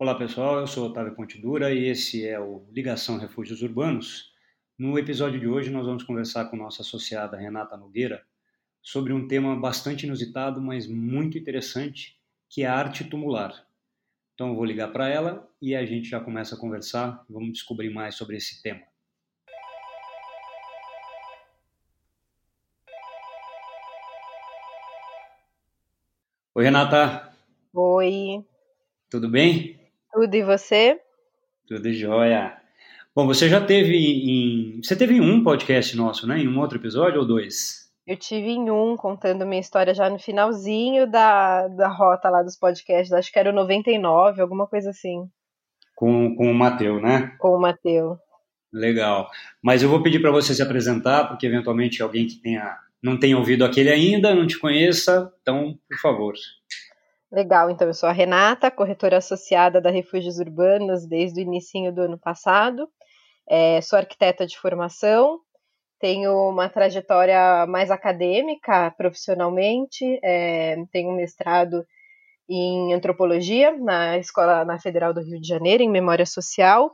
Olá pessoal, eu sou Otávio Pontidura e esse é o Ligação Refúgios Urbanos. No episódio de hoje nós vamos conversar com nossa associada Renata Nogueira sobre um tema bastante inusitado, mas muito interessante, que é a arte tumular. Então eu vou ligar para ela e a gente já começa a conversar, vamos descobrir mais sobre esse tema. Oi, Renata. Oi. Tudo bem? Tudo e você? Tudo jóia. Bom, você já teve em. Você teve em um podcast nosso, né? Em um outro episódio ou dois? Eu tive em um, contando minha história já no finalzinho da, da rota lá dos podcasts. Acho que era o 99, alguma coisa assim. Com, com o Mateu, né? Com o Mateu. Legal. Mas eu vou pedir para você se apresentar, porque eventualmente alguém que tenha, não tenha ouvido aquele ainda, não te conheça, então, por favor. Legal, então eu sou a Renata, corretora associada da Refúgios Urbanos desde o início do ano passado. É, sou arquiteta de formação, tenho uma trajetória mais acadêmica profissionalmente, é, tenho um mestrado em antropologia na escola na Federal do Rio de Janeiro em memória social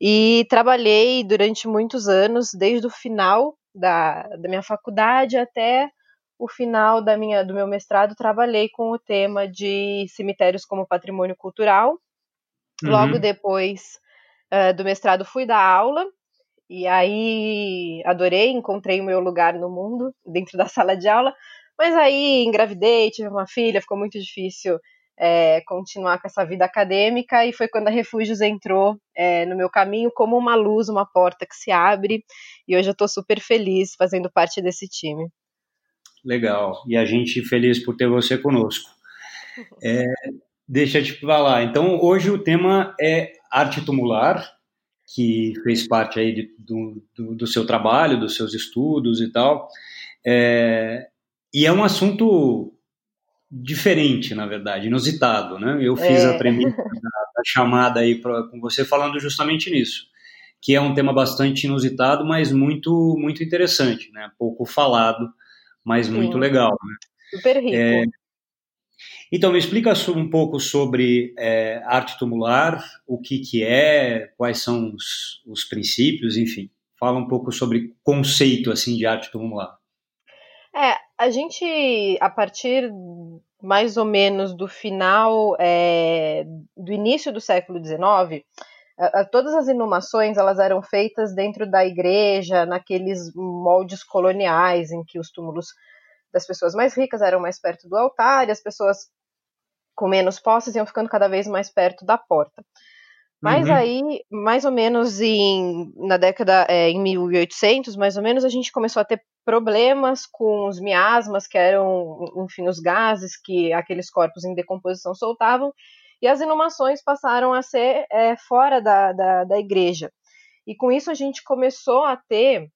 e trabalhei durante muitos anos desde o final da, da minha faculdade até o final da minha, do meu mestrado, trabalhei com o tema de cemitérios como patrimônio cultural. Uhum. Logo depois uh, do mestrado, fui dar aula. E aí adorei, encontrei o meu lugar no mundo, dentro da sala de aula. Mas aí engravidei, tive uma filha, ficou muito difícil é, continuar com essa vida acadêmica. E foi quando a Refúgios entrou é, no meu caminho como uma luz, uma porta que se abre. E hoje eu estou super feliz fazendo parte desse time. Legal. E a gente feliz por ter você conosco. É, deixa eu te falar. Então, hoje o tema é arte tumular, que fez parte aí de, do, do, do, seu trabalho, dos seus estudos e tal. É, e é um assunto diferente, na verdade, inusitado, né? Eu fiz é. a premissa da, da, chamada aí pra, com você falando justamente nisso, que é um tema bastante inusitado, mas muito muito interessante, né? Pouco falado mas Sim. muito legal. Né? Super rico. É, então, me explica um pouco sobre é, arte tumular, o que, que é, quais são os, os princípios, enfim. Fala um pouco sobre conceito assim de arte tumular. É, a gente, a partir mais ou menos do final, é, do início do século XIX, todas as inumações elas eram feitas dentro da igreja, naqueles moldes coloniais em que os túmulos das pessoas mais ricas eram mais perto do altar e as pessoas com menos posses iam ficando cada vez mais perto da porta. Mas uhum. aí, mais ou menos em, na década, é, em 1800, mais ou menos, a gente começou a ter problemas com os miasmas, que eram, enfim, os gases que aqueles corpos em decomposição soltavam, e as inumações passaram a ser é, fora da, da, da, igreja. E com isso a gente começou a ter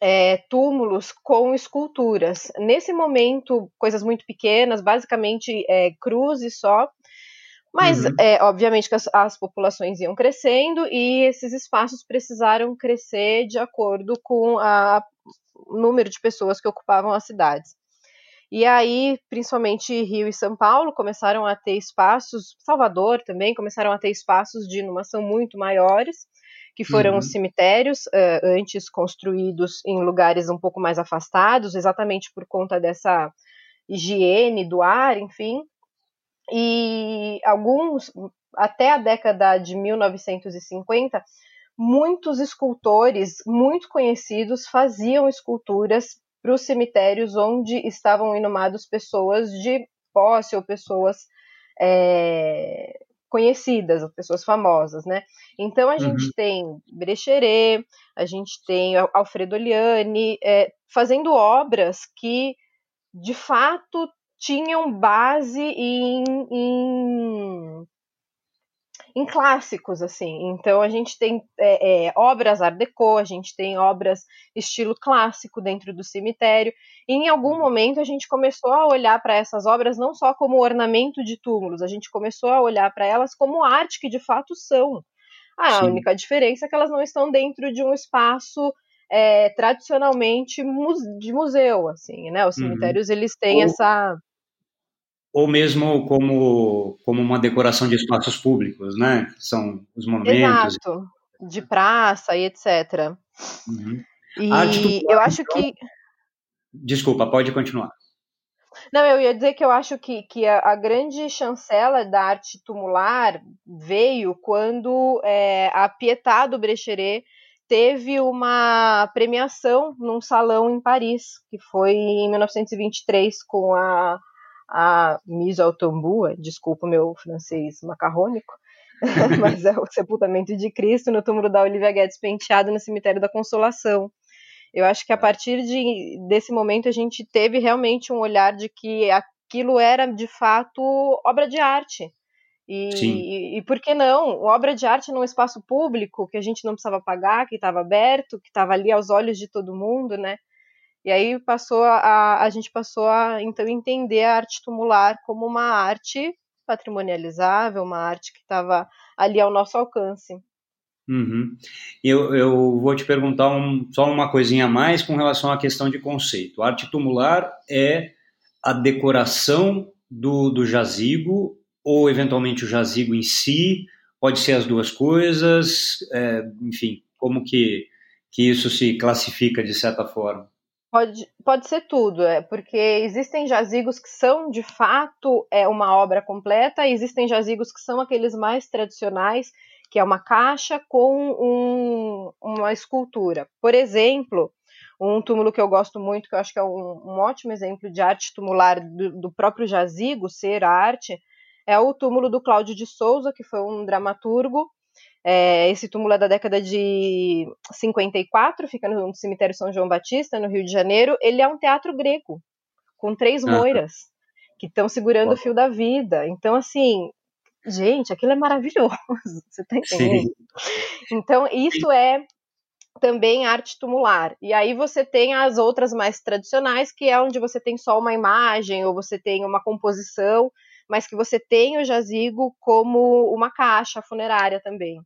é, túmulos com esculturas. Nesse momento, coisas muito pequenas, basicamente é, cruzes só, mas, uhum. é, obviamente, que as, as, populações iam crescendo e esses espaços precisaram crescer de acordo com a, o número de pessoas que ocupavam as cidades. E aí, principalmente Rio e São Paulo começaram a ter espaços, Salvador também começaram a ter espaços de inumação muito maiores, que foram uhum. os cemitérios, uh, antes construídos em lugares um pouco mais afastados, exatamente por conta dessa higiene do ar, enfim. E alguns, até a década de 1950, muitos escultores muito conhecidos faziam esculturas para os cemitérios onde estavam inumados pessoas de posse ou pessoas é, conhecidas, ou pessoas famosas, né? Então a uhum. gente tem Brecheret, a gente tem Alfredo Liani é, fazendo obras que de fato tinham base em, em em clássicos, assim. Então a gente tem é, é, obras Art Deco, a gente tem obras estilo clássico dentro do cemitério. E em algum uhum. momento a gente começou a olhar para essas obras não só como ornamento de túmulos, a gente começou a olhar para elas como arte que de fato são. Ah, a única diferença é que elas não estão dentro de um espaço é, tradicionalmente de museu, assim, né? Os uhum. cemitérios uhum. eles têm Ou... essa ou mesmo como, como uma decoração de espaços públicos, né? São os monumentos. Exato, de praça e etc. Uhum. E eu acho que. Desculpa, pode continuar. Não, eu ia dizer que eu acho que, que a, a grande chancela da arte tumular veio quando é, a Pietà do Brecheret teve uma premiação num salão em Paris, que foi em 1923 com a a au Tombeau, desculpa o meu francês macarrônico, mas é o sepultamento de Cristo no túmulo da Olivia Guedes Penteado no cemitério da Consolação. Eu acho que a partir de, desse momento a gente teve realmente um olhar de que aquilo era de fato obra de arte. E, e, e, por que não? Obra de arte num espaço público que a gente não precisava pagar, que estava aberto, que estava ali aos olhos de todo mundo, né? E aí passou a, a gente passou a então entender a arte tumular como uma arte patrimonializável, uma arte que estava ali ao nosso alcance. Uhum. Eu, eu vou te perguntar um, só uma coisinha a mais com relação à questão de conceito. A arte tumular é a decoração do, do jazigo ou eventualmente o jazigo em si? Pode ser as duas coisas? É, enfim, como que, que isso se classifica de certa forma? Pode, pode ser tudo, é, porque existem jazigos que são de fato é uma obra completa, e existem jazigos que são aqueles mais tradicionais, que é uma caixa com um, uma escultura. Por exemplo, um túmulo que eu gosto muito, que eu acho que é um, um ótimo exemplo de arte tumular do, do próprio jazigo ser arte, é o túmulo do Cláudio de Souza, que foi um dramaturgo é, esse túmulo é da década de 54, fica no cemitério São João Batista, no Rio de Janeiro. Ele é um teatro grego, com três moiras, que estão segurando o fio da vida. Então, assim, gente, aquilo é maravilhoso. Você tá entendendo? Sim. Então, isso é também arte tumular. E aí você tem as outras mais tradicionais, que é onde você tem só uma imagem, ou você tem uma composição mas que você tem o jazigo como uma caixa funerária também.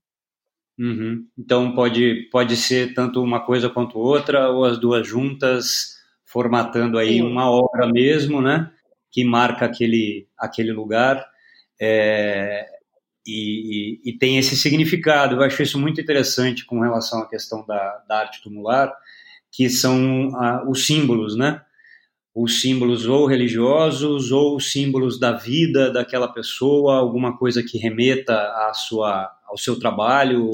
Uhum. Então pode, pode ser tanto uma coisa quanto outra, ou as duas juntas, formatando aí Sim. uma obra mesmo, né? Que marca aquele, aquele lugar. É, e, e, e, tem esse significado. Eu acho isso muito interessante com relação à questão da, da arte tumular, que são ah, os símbolos, né? os símbolos ou religiosos ou símbolos da vida daquela pessoa, alguma coisa que remeta à sua, ao seu trabalho,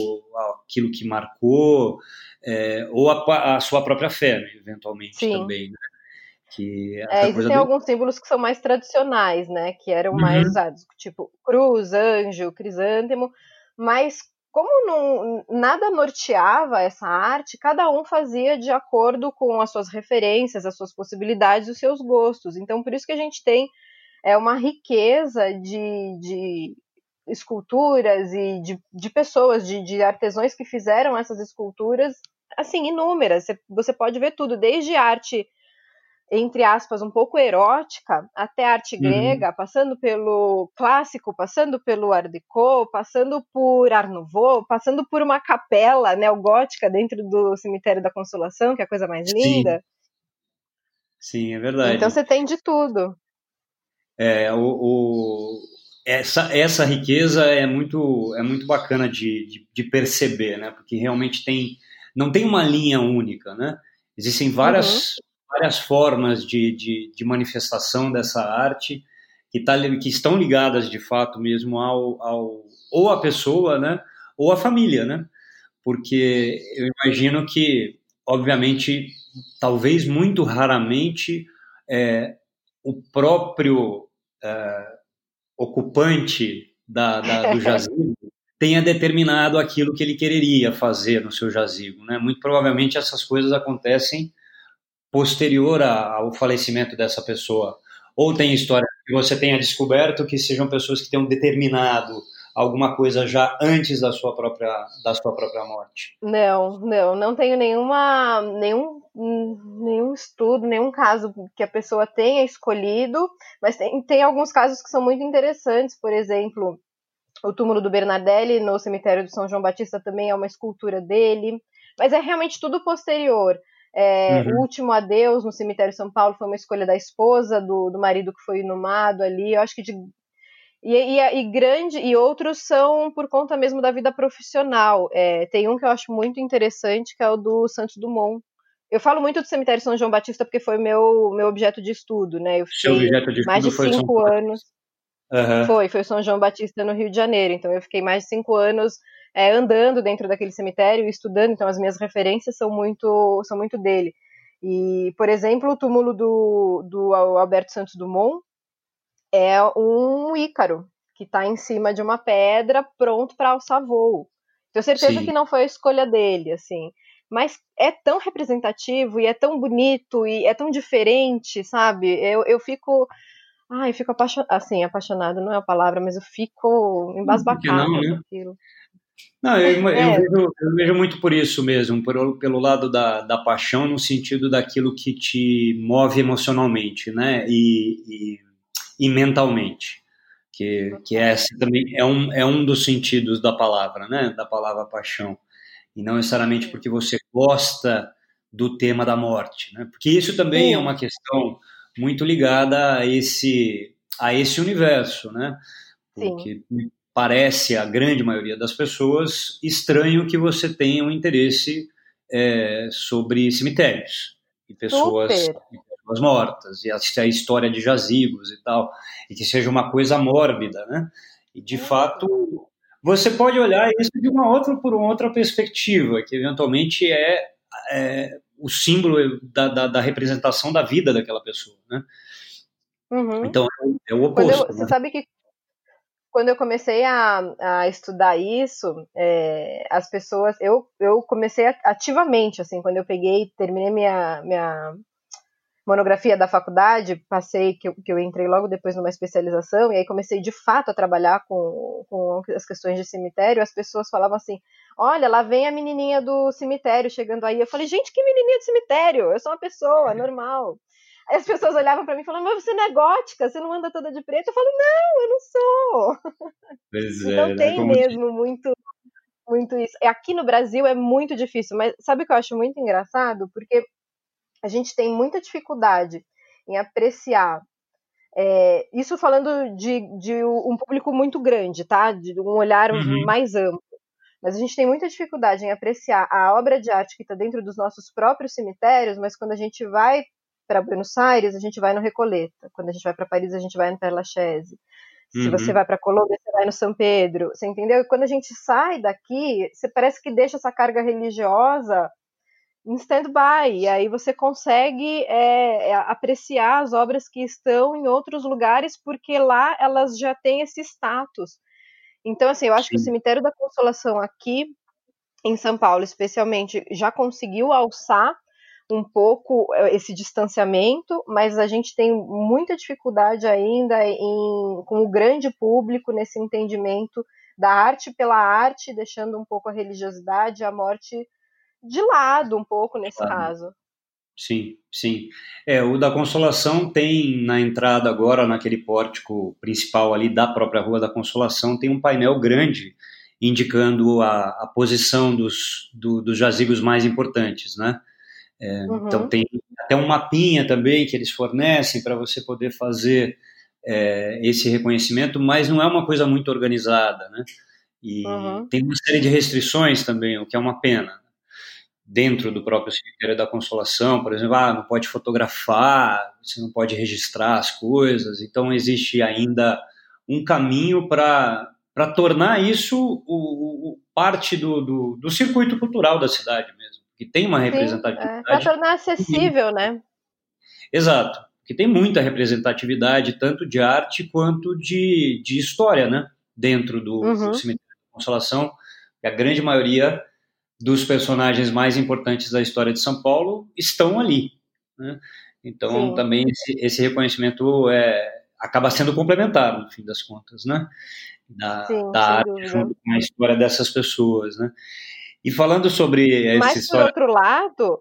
aquilo que marcou, é, ou a, a, sua própria fé, né, eventualmente Sim. também. Né? Que é, existem do... alguns símbolos que são mais tradicionais, né? Que eram uhum. mais usados, tipo cruz, anjo, crisântemo, mas como não, nada norteava essa arte, cada um fazia de acordo com as suas referências, as suas possibilidades, os seus gostos. Então, por isso que a gente tem é, uma riqueza de, de esculturas e de, de pessoas, de, de, artesãos que fizeram essas esculturas, assim, inúmeras. Você, você pode ver tudo, desde arte entre aspas, um pouco erótica, até arte uhum. grega, passando pelo clássico, passando pelo Art Deco, passando por Art Nouveau, passando por uma capela neogótica dentro do Cemitério da Consolação, que é a coisa mais linda. Sim, Sim é verdade. Então você tem de tudo. É, o, o, essa, essa riqueza é muito, é muito bacana de, de, de, perceber, né? Porque realmente tem, não tem uma linha única, né? Existem várias, uhum várias formas de, de, de manifestação dessa arte que, tá, que estão ligadas de fato mesmo ao, ao ou a pessoa, né, ou a família, né? Porque eu imagino que, obviamente, talvez muito raramente é, o próprio é, ocupante da, da, do jazigo tenha determinado aquilo que ele quereria fazer no seu jazigo, né? Muito provavelmente essas coisas acontecem posterior ao falecimento dessa pessoa? Ou tem história que você tenha descoberto que sejam pessoas que tenham determinado alguma coisa já antes da sua própria da sua própria morte? Não, não, não tenho nenhuma nenhum nenhum estudo, nenhum caso que a pessoa tenha escolhido, mas tem, tem alguns casos que são muito interessantes, por exemplo, o túmulo do Bernardelli no cemitério do São João Batista também é uma escultura dele, mas é realmente tudo posterior. É, uhum. O último adeus no cemitério São Paulo foi uma escolha da esposa, do, do marido que foi inumado ali. Eu acho que de e, e, e, grande e outros são por conta mesmo da vida profissional. É, tem um que eu acho muito interessante que é o do Santos Dumont. Eu falo muito do cemitério São João Batista porque foi meu meu objeto de estudo, né? Eu fiquei de mais de cinco anos. Uhum. Foi, foi o São João Batista no Rio de Janeiro. Então eu fiquei mais de cinco anos é, andando dentro daquele cemitério estudando. Então as minhas referências são muito são muito dele. E, por exemplo, o túmulo do, do Alberto Santos Dumont, é um Ícaro que está em cima de uma pedra pronto para alçar voo. Tenho certeza Sim. que não foi a escolha dele, assim. Mas é tão representativo e é tão bonito e é tão diferente, sabe? Eu, eu fico. Ai, eu fico apaixonada. Assim, apaixonada não é a palavra, mas eu fico embasbacada não, né? aquilo. Não, eu, eu, é. vejo, eu, vejo, muito por isso mesmo, por, pelo lado da, da paixão, no sentido daquilo que te move emocionalmente, né? E, e e mentalmente, que, que é essa também é um, é um dos sentidos da palavra, né? Da palavra paixão. E não necessariamente porque você gosta do tema da morte, né? Porque isso também é uma questão muito ligada a esse a esse universo, né? Porque Sim. parece a grande maioria das pessoas estranho que você tenha um interesse é, sobre cemitérios e pessoas Super pessoas mortas, e a história de jazigos e tal, e que seja uma coisa mórbida, né? E de fato, você pode olhar isso de uma outra por uma outra perspectiva, que eventualmente é, é o símbolo da, da, da, representação da vida daquela pessoa, né? Uhum. Então é o oposto. Eu, você né? sabe que quando eu comecei a, a estudar isso, é, as pessoas, eu, eu comecei ativamente, assim, quando eu peguei, terminei minha, minha monografia da faculdade, passei, que eu, que eu entrei logo depois numa especialização, e aí comecei de fato a trabalhar com, com as questões de cemitério, as pessoas falavam assim, olha, lá vem a menininha do cemitério chegando aí. Eu falei, gente, que menininha do cemitério? Eu sou uma pessoa normal. Aí as pessoas olhavam para mim e falavam, mas você não é gótica, você não anda toda de preto? Eu falo, não, eu não sou. Pois então é, tem né? mesmo muito muito isso. Aqui no Brasil é muito difícil, mas sabe o que eu acho muito engraçado? Porque a gente tem muita dificuldade em apreciar. É, isso falando de, de, um público muito grande, tá? De um olhar uhum. mais amplo. Mas a gente tem muita dificuldade em apreciar a obra de arte que está dentro dos nossos próprios cemitérios, mas quando a gente vai para Buenos Aires, a gente vai no Recoleta. Quando a gente vai para Paris, a gente vai no Père Lachaise. Se uhum. você vai para Colômbia, você vai no São Pedro. Você entendeu? E quando a gente sai daqui, você parece que deixa essa carga religiosa em stand-by, e aí você consegue é, é, apreciar as obras que estão em outros lugares, porque lá elas já têm esse status. Então, assim, eu acho Sim. que o Cemitério da Consolação aqui, em São Paulo, especialmente, já conseguiu alçar um pouco é, esse distanciamento, mas a gente tem muita dificuldade ainda em, com o grande público nesse entendimento da arte pela arte, deixando um pouco a religiosidade a morte de lado um pouco nesse claro. caso. Sim, sim. É, o da Consolação tem na entrada agora, naquele pórtico principal ali da própria Rua da Consolação, tem um painel grande indicando a, a posição dos, do, dos jazigos mais importantes, né? É, uhum. Então tem até um mapinha também que eles fornecem para você poder fazer é, esse reconhecimento, mas não é uma coisa muito organizada, né? E uhum. tem uma série de restrições também, o que é uma pena dentro do próprio cemitério da Consolação, por exemplo, ah, não pode fotografar, você não pode registrar as coisas, então existe ainda um caminho para tornar isso o, o parte do, do, do, circuito cultural da cidade mesmo, que tem uma representatividade. É, para tornar acessível, né? Exato, que tem muita representatividade, tanto de arte quanto de, de história, né? Dentro do, uhum. do cemitério da Consolação, que a grande maioria dos personagens mais importantes da história de São Paulo estão ali. Né? Então, Sim. também esse, esse, reconhecimento é, acaba sendo complementar, no fim das contas, né? Da, Sim, da arte junto com a história dessas pessoas, né? E falando sobre essa Mas, história... por outro lado,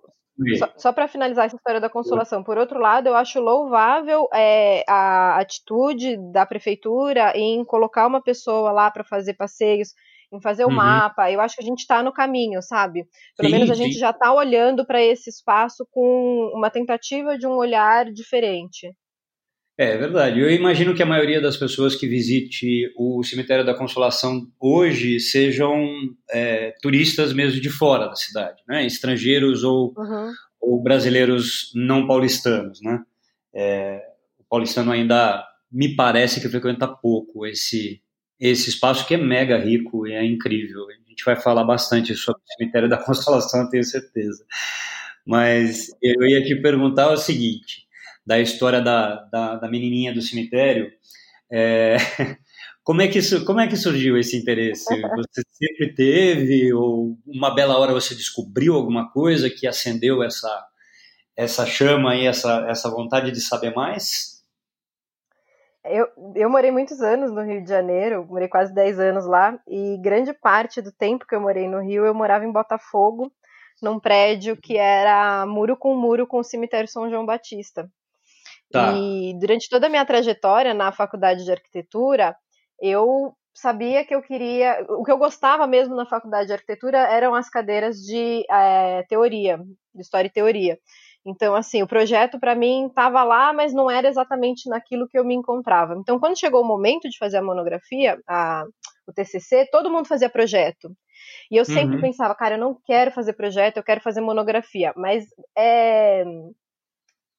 só, só para finalizar essa história da consolação, por outro lado, eu acho louvável é, a atitude da prefeitura em colocar uma pessoa lá para fazer passeios em fazer o uhum. mapa. Eu acho que a gente está no caminho, sabe? Pelo sim, menos a sim. gente já está olhando para esse espaço com uma tentativa de um olhar diferente. É, é verdade. Eu imagino que a maioria das pessoas que visite o cemitério da Consolação hoje sejam é, turistas mesmo de fora da cidade, né? Estrangeiros ou, uhum. ou brasileiros não paulistanos, né? É, o paulistano ainda me parece que frequenta pouco esse esse espaço que é mega rico e é incrível. A gente vai falar bastante sobre o cemitério da Consolação, tenho certeza. Mas eu ia te perguntar o seguinte: da história da, da, da menininha do cemitério. É, como, é que, como é que surgiu esse interesse? Você sempre teve, ou uma bela hora você descobriu alguma coisa que acendeu essa, essa chama e essa, essa vontade de saber mais? Eu, eu morei muitos anos no Rio de Janeiro, morei quase 10 anos lá, e grande parte do tempo que eu morei no Rio, eu morava em Botafogo, num prédio que era muro com muro com o cemitério São João Batista. Tá. E durante toda a minha trajetória na faculdade de arquitetura, eu sabia que eu queria. O que eu gostava mesmo na faculdade de arquitetura eram as cadeiras de é, teoria, de história e teoria. Então, assim, o projeto para mim estava lá, mas não era exatamente naquilo que eu me encontrava. Então, quando chegou o momento de fazer a monografia, a, o TCC, todo mundo fazia projeto. E eu sempre uhum. pensava, cara, eu não quero fazer projeto, eu quero fazer monografia. Mas é,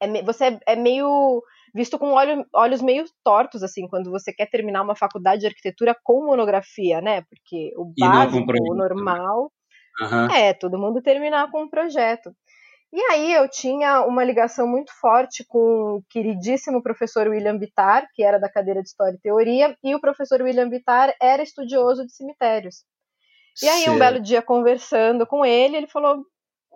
é, você é, é meio visto com olho, olhos meio tortos, assim, quando você quer terminar uma faculdade de arquitetura com monografia, né? Porque o básico, o né? normal, uhum. é todo mundo terminar com um projeto. E aí eu tinha uma ligação muito forte com o queridíssimo professor William Bittar, que era da cadeira de História e Teoria, e o professor William Bittar era estudioso de cemitérios. E aí, um belo dia, conversando com ele, ele falou: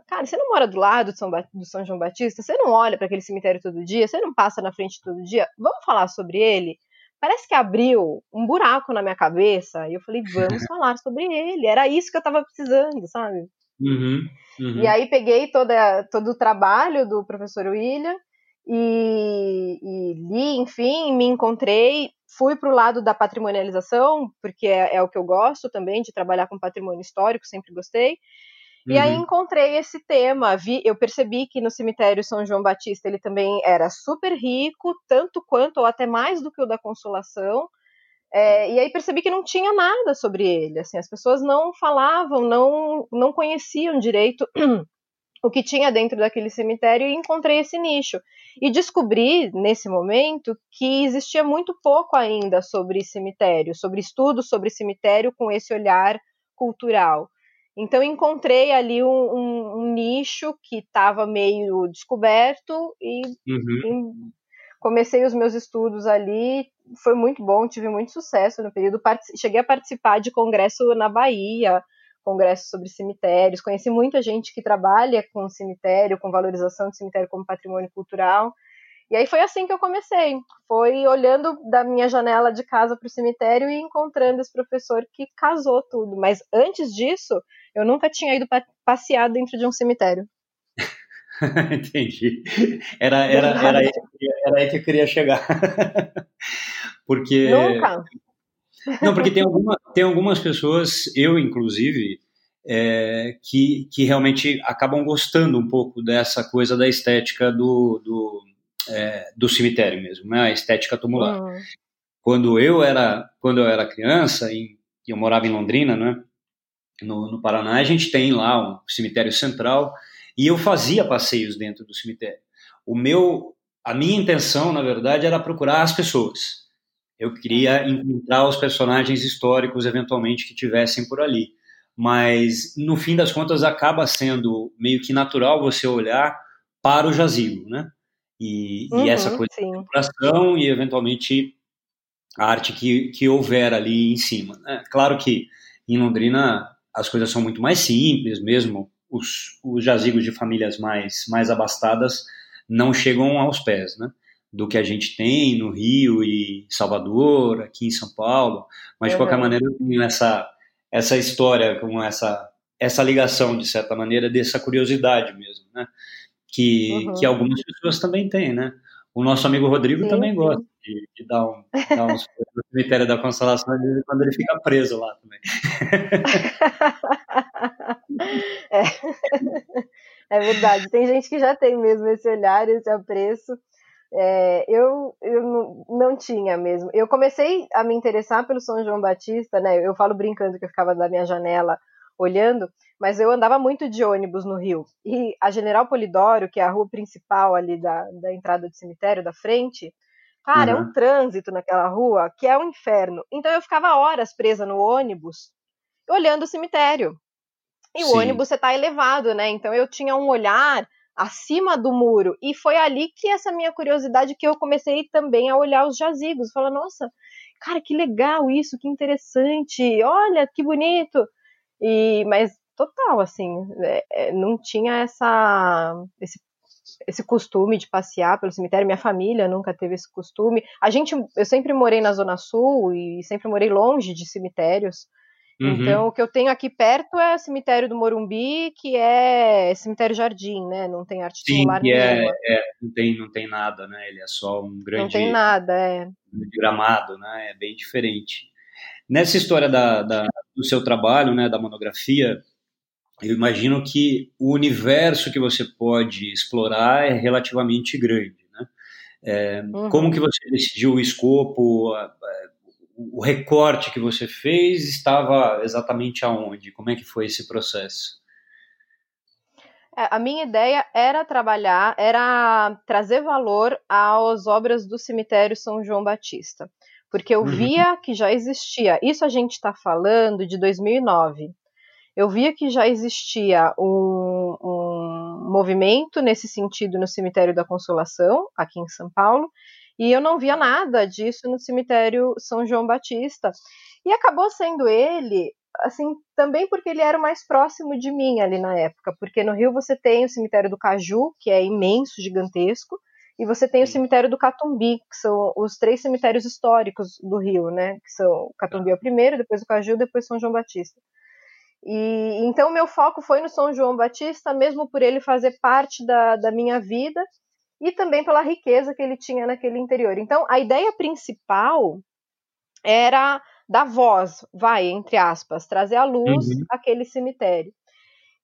Cara, você não mora do lado do São, do São João Batista? Você não olha para aquele cemitério todo dia? Você não passa na frente todo dia? Vamos falar sobre ele? Parece que abriu um buraco na minha cabeça. E eu falei, vamos falar sobre ele. Era isso que eu estava precisando, sabe? Uhum, uhum. E aí peguei toda, todo o trabalho do professor William e, e li, enfim, me encontrei. Fui para o lado da patrimonialização, porque é, é o que eu gosto também, de trabalhar com patrimônio histórico, sempre gostei. E uhum. aí encontrei esse tema, vi, eu percebi que no cemitério São João Batista ele também era super rico, tanto quanto ou até mais do que o da Consolação. É, e aí percebi que não tinha nada sobre ele, assim, as pessoas não falavam, não, não conheciam direito o que tinha dentro daquele cemitério e encontrei esse nicho. E descobri, nesse momento, que existia muito pouco ainda sobre cemitério, sobre estudos sobre cemitério com esse olhar cultural. Então encontrei ali um, um, um nicho que estava meio descoberto e, uhum. Comecei os meus estudos ali. Foi muito bom, tive muito sucesso no período. Cheguei a participar de congresso na Bahia, congresso sobre cemitérios. Conheci muita gente que trabalha com cemitério, com valorização de cemitério como patrimônio cultural. E aí foi assim que eu comecei. Foi olhando da minha janela de casa para o cemitério e encontrando esse professor que casou tudo. Mas antes disso, eu nunca tinha ido passear dentro de um cemitério. Entendi. Era, era, era, aí, era aí que eu queria chegar. porque. Nunca. Não, porque tem, alguma, tem algumas pessoas, eu inclusive, é, que, que realmente acabam gostando um pouco dessa coisa da estética do, do, é, do cemitério mesmo, né? a estética tumular. Uhum. Quando eu era quando eu era criança, e eu morava em Londrina, né? no, no Paraná, a gente tem lá um cemitério central e eu fazia passeios dentro do cemitério. O meu, a minha intenção, na verdade, era procurar as pessoas. Eu queria encontrar os personagens históricos, eventualmente, que tivessem por ali. Mas, no fim das contas, acaba sendo meio que natural você olhar para o jazigo, né? E, uhum, e essa coisa sim. de e, eventualmente, a arte que, que houver ali em cima. Né? Claro que em Londrina as coisas são muito mais simples, mesmo os, os jazigos de famílias mais, mais abastadas não chegam aos pés, né? Do que a gente tem no Rio e Salvador, aqui em São Paulo, mas de qualquer maneira eu tenho essa, essa história com essa, essa ligação, de certa maneira, dessa curiosidade mesmo, né? Que, uhum. que algumas pessoas também têm, né? O nosso amigo Rodrigo sim, também sim. gosta de, de, dar, um, dar uns no cemitério da Consolação quando ele fica preso lá também. é. é verdade. Tem gente que já tem mesmo esse olhar, esse apreço. É, eu eu não, tinha mesmo. Eu comecei a me interessar pelo São João Batista, né? Eu falo brincando que eu ficava da minha janela olhando, mas eu andava muito de ônibus no Rio. E a General Polidoro, que é a rua principal ali da, da entrada do cemitério, da frente, cara, uhum. é um trânsito naquela rua que é um inferno. Então eu ficava horas presa no ônibus, olhando o cemitério. E Sim. o ônibus você tá elevado, né? Então eu tinha um olhar acima do muro. E foi ali que essa minha curiosidade que eu comecei também a olhar os jazigos. Falar, nossa, cara, que legal isso, que interessante, olha, que bonito. E, mas total, assim, é, é, não tinha essa, esse, esse costume de passear pelo cemitério. Minha família nunca teve esse costume. A gente, eu sempre morei na Zona Sul e sempre morei longe de cemitérios. Uhum. Então, o que eu tenho aqui perto é o cemitério do Morumbi, que é cemitério jardim, né? Não tem arte Sim, que é, é, não tem, não tem nada, né? Ele é só um grande. Não tem nada, é. Gramado, né? É bem diferente. Nessa história da, da, do seu trabalho, né? Da monografia, eu imagino que o universo que você pode explorar é relativamente grande, né? É, uhum. Como que você decidiu o escopo? o recorte que você fez estava exatamente aonde? Como é que foi esse processo? É, a minha ideia era trabalhar, era trazer valor às obras do cemitério São João Batista, porque eu uhum. via que já existia. Isso a gente está falando de 2009. Eu via que já existia um, um movimento nesse sentido no cemitério da Consolação, aqui em São Paulo, e eu não via nada disso no cemitério São João Batista. E acabou sendo ele, assim, também porque ele era o mais próximo de mim ali na época, porque no Rio você tem o cemitério do Caju, que é imenso, gigantesco, e você tem o cemitério do Catumbi, que são os três cemitérios históricos do Rio, né? Que são o Catumbi é o primeiro, depois o Caju, depois São João Batista. E então meu foco foi no São João Batista, mesmo por ele fazer parte da, da minha vida e também pela riqueza que ele tinha naquele interior. Então, a ideia principal era dar voz, vai, entre aspas, trazer à luz uhum. aquele cemitério.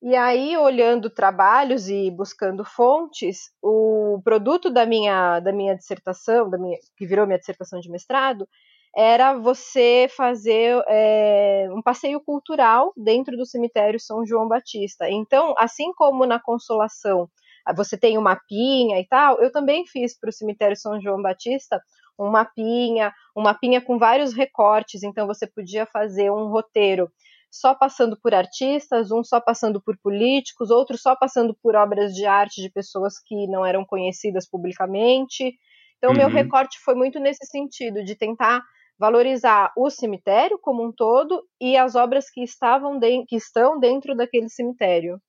E aí, olhando trabalhos e buscando fontes, o produto da minha, da minha dissertação, da minha, que virou minha dissertação de mestrado, era você fazer é, um passeio cultural dentro do cemitério São João Batista. Então, assim como na Consolação você tem um mapinha e tal, eu também fiz para o cemitério São João Batista um mapinha, um mapinha com vários recortes, então você podia fazer um roteiro só passando por artistas, um só passando por políticos, outro só passando por obras de arte de pessoas que não eram conhecidas publicamente. Então, uhum. meu recorte foi muito nesse sentido, de tentar valorizar o cemitério como um todo e as obras que estavam de, que estão dentro daquele cemitério.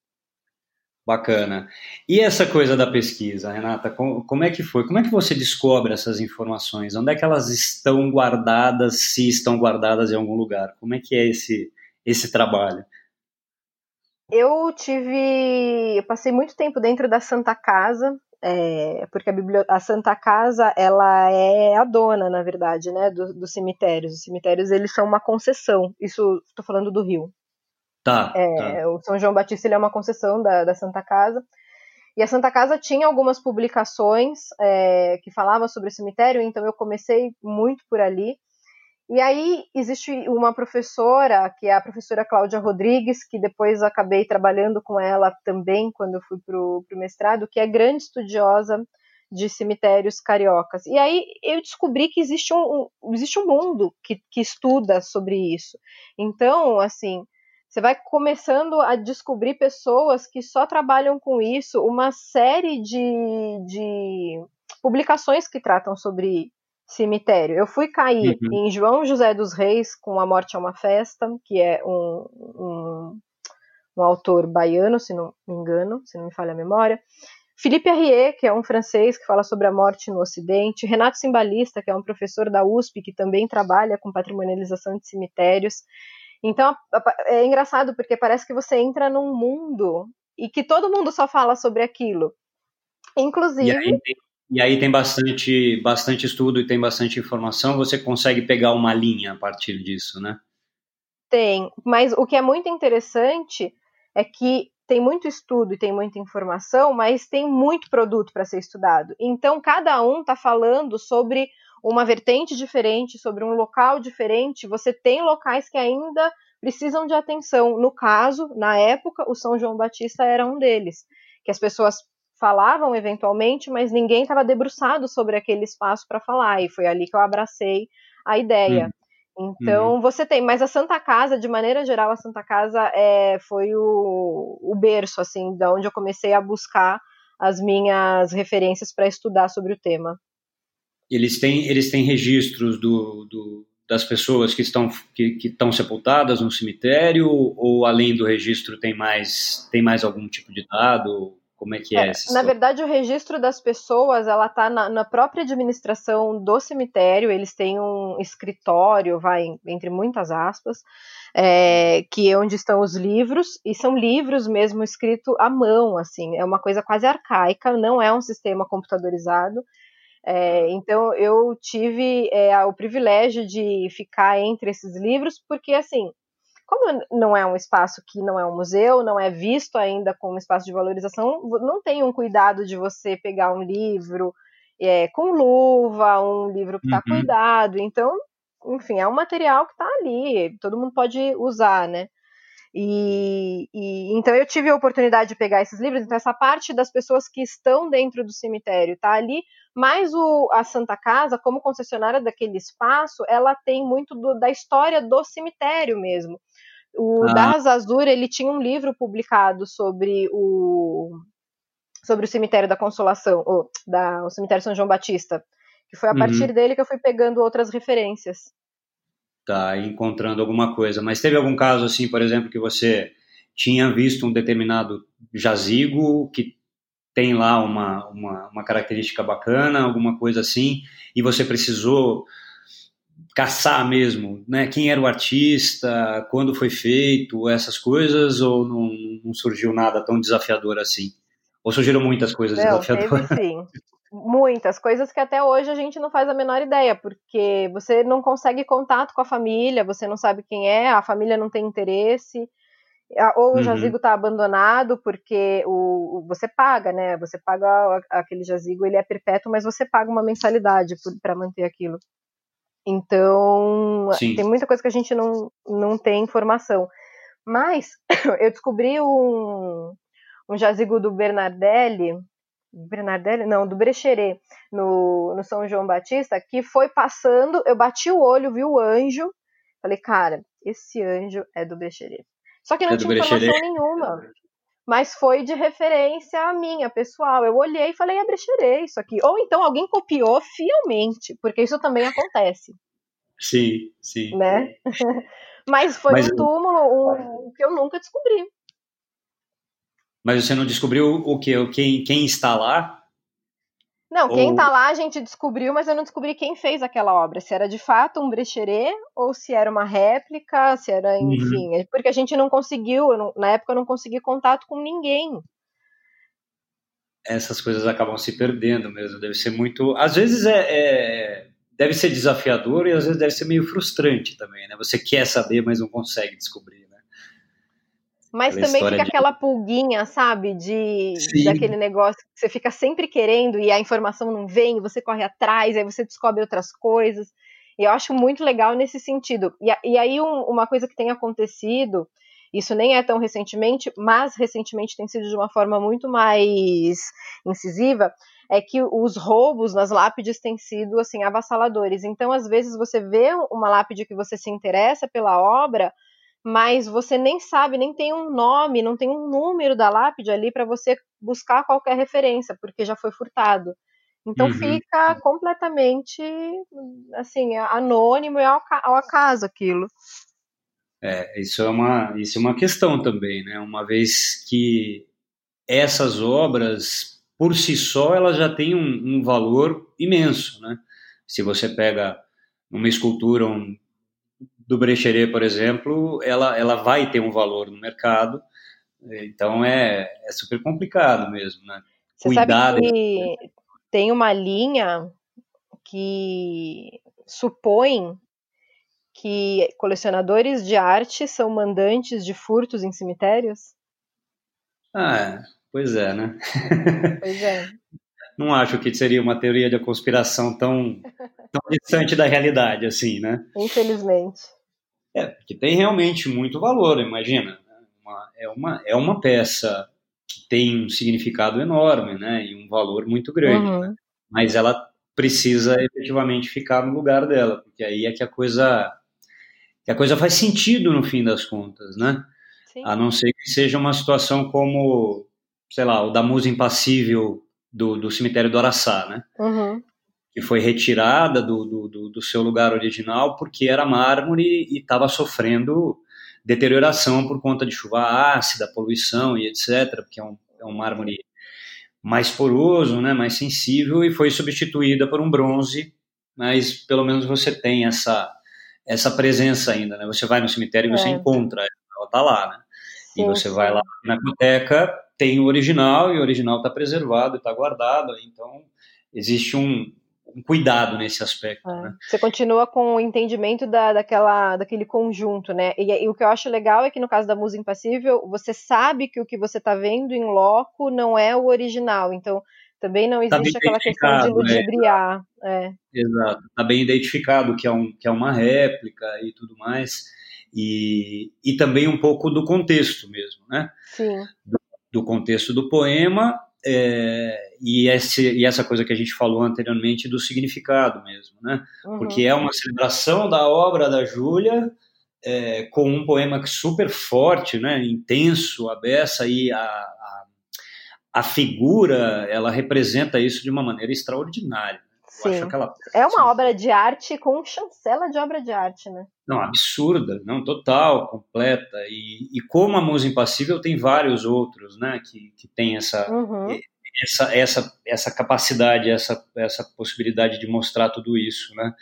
Bacana. E essa coisa da pesquisa, Renata, como, como, é que foi? Como é que você descobre essas informações? Onde é que elas estão guardadas, se estão guardadas em algum lugar? Como é que é esse, esse trabalho? Eu tive, eu passei muito tempo dentro da Santa Casa, é, porque a, a, Santa Casa ela é a dona, na verdade, né, dos do cemitérios. Os cemitérios eles são uma concessão. Isso estou falando do Rio. Tá, é, tá. O São João Batista ele é uma concessão da, da Santa Casa. E a Santa Casa tinha algumas publicações é, que falavam sobre o cemitério, então eu comecei muito por ali. E aí existe uma professora, que é a professora Cláudia Rodrigues, que depois acabei trabalhando com ela também quando eu fui para o mestrado, que é grande estudiosa de cemitérios cariocas. E aí eu descobri que existe um, um existe um mundo que, que estuda sobre isso. Então, assim, você vai começando a descobrir pessoas que só trabalham com isso, uma série de, de publicações que tratam sobre cemitério. Eu fui cair uhum. em João José dos Reis com A Morte é uma Festa, que é um, um, um, autor baiano, se não me engano, se não me falha a memória. Felipe Arrier, que é um francês que fala sobre a morte no Ocidente. Renato Simbalista, que é um professor da USP que também trabalha com patrimonialização de cemitérios. Então é engraçado porque parece que você entra num mundo e que todo mundo só fala sobre aquilo. Inclusive. E aí tem bastante, bastante estudo e tem bastante informação, você consegue pegar uma linha a partir disso, né? Tem, mas o que é muito interessante é que tem muito estudo e tem muita informação, mas tem muito produto para ser estudado. Então, cada um está falando sobre uma vertente diferente, sobre um local diferente. Você tem locais que ainda precisam de atenção. No caso, na época, o São João Batista era um deles, que as pessoas falavam eventualmente, mas ninguém estava debruçado sobre aquele espaço para falar. E foi ali que eu abracei a ideia. Hum. Então uhum. você tem, mas a Santa Casa, de maneira geral, a Santa Casa é, foi o, o berço, assim, da onde eu comecei a buscar as minhas referências para estudar sobre o tema. Eles têm, eles têm registros do, do das pessoas que estão, que, que estão sepultadas no cemitério, ou além do registro tem mais, tem mais algum tipo de dado? Como é que é? é na verdade, o registro das pessoas, ela está na, na, própria administração do cemitério. Eles têm um escritório, vai entre muitas aspas, é, que é onde estão os livros e são livros mesmo escritos à mão, assim. É uma coisa quase arcaica, não é um sistema computadorizado. É, então eu tive é, o privilégio de ficar entre esses livros, porque assim como não é um espaço que não é um museu, não é visto ainda como um espaço de valorização, não tem um cuidado de você pegar um livro é, com luva, um livro que está uhum. cuidado. Então, enfim, é um material que está ali, todo mundo pode usar, né? E, e, então eu tive a oportunidade de pegar esses livros. Então essa parte das pessoas que estão dentro do cemitério está ali, mas o, a Santa Casa, como concessionária daquele espaço, ela tem muito do, da história do cemitério mesmo. O ah. Darras Azur, ele tinha um livro publicado sobre o sobre o cemitério da Consolação, ou da, o cemitério São João Batista, que foi a uhum. partir dele que eu fui pegando outras referências. Tá, encontrando alguma coisa. Mas teve algum caso assim, por exemplo, que você tinha visto um determinado jazigo que tem lá uma, uma, uma característica bacana, alguma coisa assim, e você precisou caçar mesmo, né? Quem era o artista, quando foi feito, essas coisas, ou não, não surgiu nada tão desafiador assim? Ou surgiram muitas coisas não, desafiadoras? Teve, sim. Muitas coisas que até hoje a gente não faz a menor ideia, porque você não consegue contato com a família, você não sabe quem é, a família não tem interesse, ou o uhum. jazigo está abandonado porque o, você paga, né? Você paga aquele jazigo, ele é perpétuo, mas você paga uma mensalidade para manter aquilo. Então, Sim. tem muita coisa que a gente não, não tem informação. Mas eu descobri um, um jazigo do Bernardelli, Bernardelli, não, do Brecheret, no, no São João Batista, que foi passando, eu bati o olho, vi o anjo, falei, cara, esse anjo é do Brecheret. Só que não é tinha informação nenhuma mas foi de referência minha, pessoal. Eu olhei e falei, é brecherei isso aqui. Ou então alguém copiou fielmente, porque isso também acontece. Sim, sim. Né? mas foi mas, um túmulo um, que eu nunca descobri. Mas você não descobriu o que? Quem, quem está lá? Não, quem tá lá a gente descobriu, mas eu não descobri quem fez aquela obra. Se era de fato um brecheret ou se era uma réplica, se era, uhum. enfim. Uhum. Porque a gente não conseguiu, não, na época eu não consegui contato com ninguém. Essas coisas acabam se perdendo mesmo. Deve ser muito. Às vezes é, é, deve ser desafiador e às vezes deve ser meio frustrante também, né? Você quer saber, mas não consegue descobrir. Mas também fica de... aquela pulguinha, sabe? De Sim. daquele negócio que você fica sempre querendo e a informação não vem, você corre atrás, aí você descobre outras coisas. E eu acho muito legal nesse sentido. E, e aí, um, uma coisa que tem acontecido, isso nem é tão recentemente, mas recentemente tem sido de uma forma muito mais incisiva, é que os roubos nas lápides têm sido assim avassaladores. Então, às vezes você vê uma lápide que você se interessa pela obra, mas você nem sabe, nem tem um nome, não tem um número da lápide ali para você buscar qualquer referência, porque já foi furtado. Então uhum. fica completamente assim, anônimo e ao, ao acaso aquilo. É, isso é uma isso é uma questão também, né? Uma vez que essas obras por si só elas já têm um, um valor imenso, né? Se você pega uma escultura, um do Brecheret, por exemplo, ela, ela vai ter um valor no mercado, então é, é super complicado mesmo, né? Você Cuidar sabe que tem uma linha que supõe que colecionadores de arte são mandantes de furtos em cemitérios? Ah, pois é, né? Pois é. Não acho que seria uma teoria de conspiração tão, tão distante da realidade, assim, né? Infelizmente. É, porque tem realmente muito valor, imagina. Né? Uma, é, uma, é uma peça que tem um significado enorme, né? E um valor muito grande. Uhum. Né? Mas ela precisa efetivamente ficar no lugar dela, porque aí é que a coisa que a coisa faz sentido no fim das contas, né? Sim. A não ser que seja uma situação como, sei lá, o da musa impassível do, do cemitério do Araçá, né? Uhum. Que foi retirada do, do, do, seu lugar original porque era mármore e estava sofrendo deterioração por conta de chuva ácida, poluição e etc., porque é um, é um mármore mais poroso, né, mais sensível, e foi substituída por um bronze, mas pelo menos você tem essa essa presença ainda, né? Você vai no cemitério e você é. encontra ela, ela tá lá, né? Sim, e você sim. vai lá na biblioteca, tem o original, e o original está preservado, está guardado, então existe um, um cuidado nesse aspecto. É. Né? Você continua com o entendimento da, daquela, daquele conjunto, né? E, e, o que eu acho legal é que no caso da música impassível, você sabe que o que você está vendo em loco não é o original. Então, também não tá existe tá aquela questão de né? ludibriar. Né? É. Exato. Está bem identificado que é, um, que é uma réplica e tudo mais. E, e também um pouco do contexto mesmo, né? Sim. Do, do contexto do poema é, e, esse, e, essa coisa que a gente falou anteriormente do significado mesmo, né? Uhum. Porque é uma celebração da obra da Júlia é, com um poema super forte, né? Intenso, a beça e a, a, a, figura, ela representa isso de uma maneira extraordinária. Sim. Ela, é uma assim, obra de arte com chancela de obra de arte, né? Não, absurda, não, total, completa. E, e como a Musa Impassível tem vários outros, né, que, que tem essa, uhum. essa, essa, essa capacidade, essa, essa possibilidade de mostrar tudo isso, né.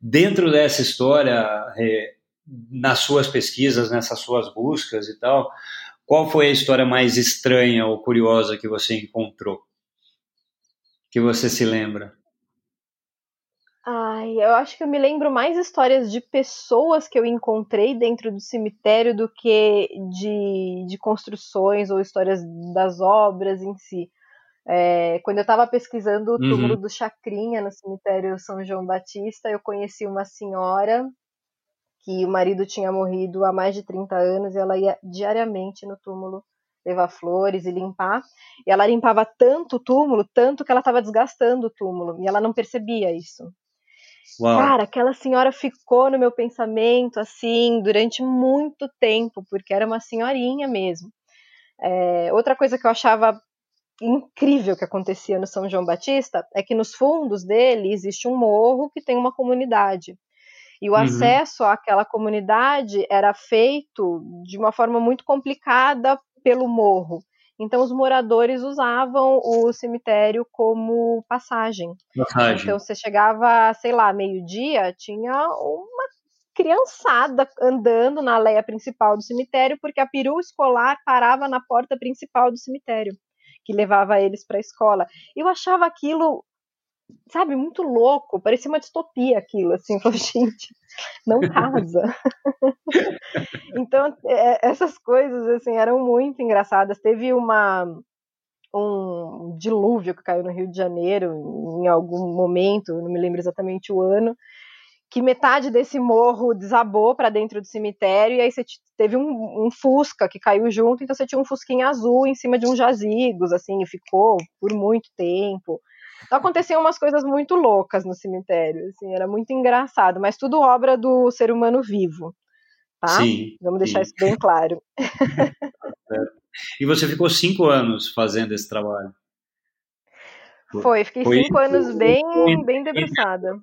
Dentro dessa história, é, nas suas pesquisas, nessas suas buscas e tal, qual foi a história mais estranha ou curiosa que você encontrou? Que você se lembra? Ai, eu acho que eu me lembro mais histórias de pessoas que eu encontrei dentro do cemitério do que de, de construções ou histórias das obras em si. É, quando eu estava pesquisando o túmulo uhum. do Chacrinha no cemitério São João Batista, eu conheci uma senhora que o marido tinha morrido há mais de 30 anos e ela ia diariamente no túmulo levar flores e limpar. E ela limpava tanto o túmulo, tanto que ela estava desgastando o túmulo, e ela não percebia isso. Uau. Cara, aquela senhora ficou no meu pensamento assim durante muito tempo, porque era uma senhorinha mesmo. É, outra coisa que eu achava incrível que acontecia no São João Batista é que nos fundos dele existe um morro que tem uma comunidade. E o uhum. acesso àquela comunidade era feito de uma forma muito complicada pelo morro. Então os moradores usavam o cemitério como passagem. passagem. Então você chegava, sei lá, meio-dia, tinha uma criançada andando na leia principal do cemitério, porque a perua escolar parava na porta principal do cemitério, que levava eles para a escola. Eu achava aquilo sabe, muito louco, parecia uma distopia aquilo, assim, falou, gente, não casa. então, é, essas coisas, assim, eram muito engraçadas. Teve uma um dilúvio que caiu no Rio de Janeiro em algum momento, não me lembro exatamente o ano, que metade desse morro desabou para dentro do cemitério e aí você teve um, um, fusca que caiu junto, então você tinha um fusquinha azul em cima de um jazigos, assim, e ficou por muito tempo. Então aconteciam umas coisas muito loucas no cemitério, assim, era muito engraçado, mas tudo obra do ser humano vivo, tá? Sim. Vamos deixar sim. isso bem claro. e você ficou cinco anos fazendo esse trabalho? Foi, fiquei foi, cinco anos bem, bem debruçada.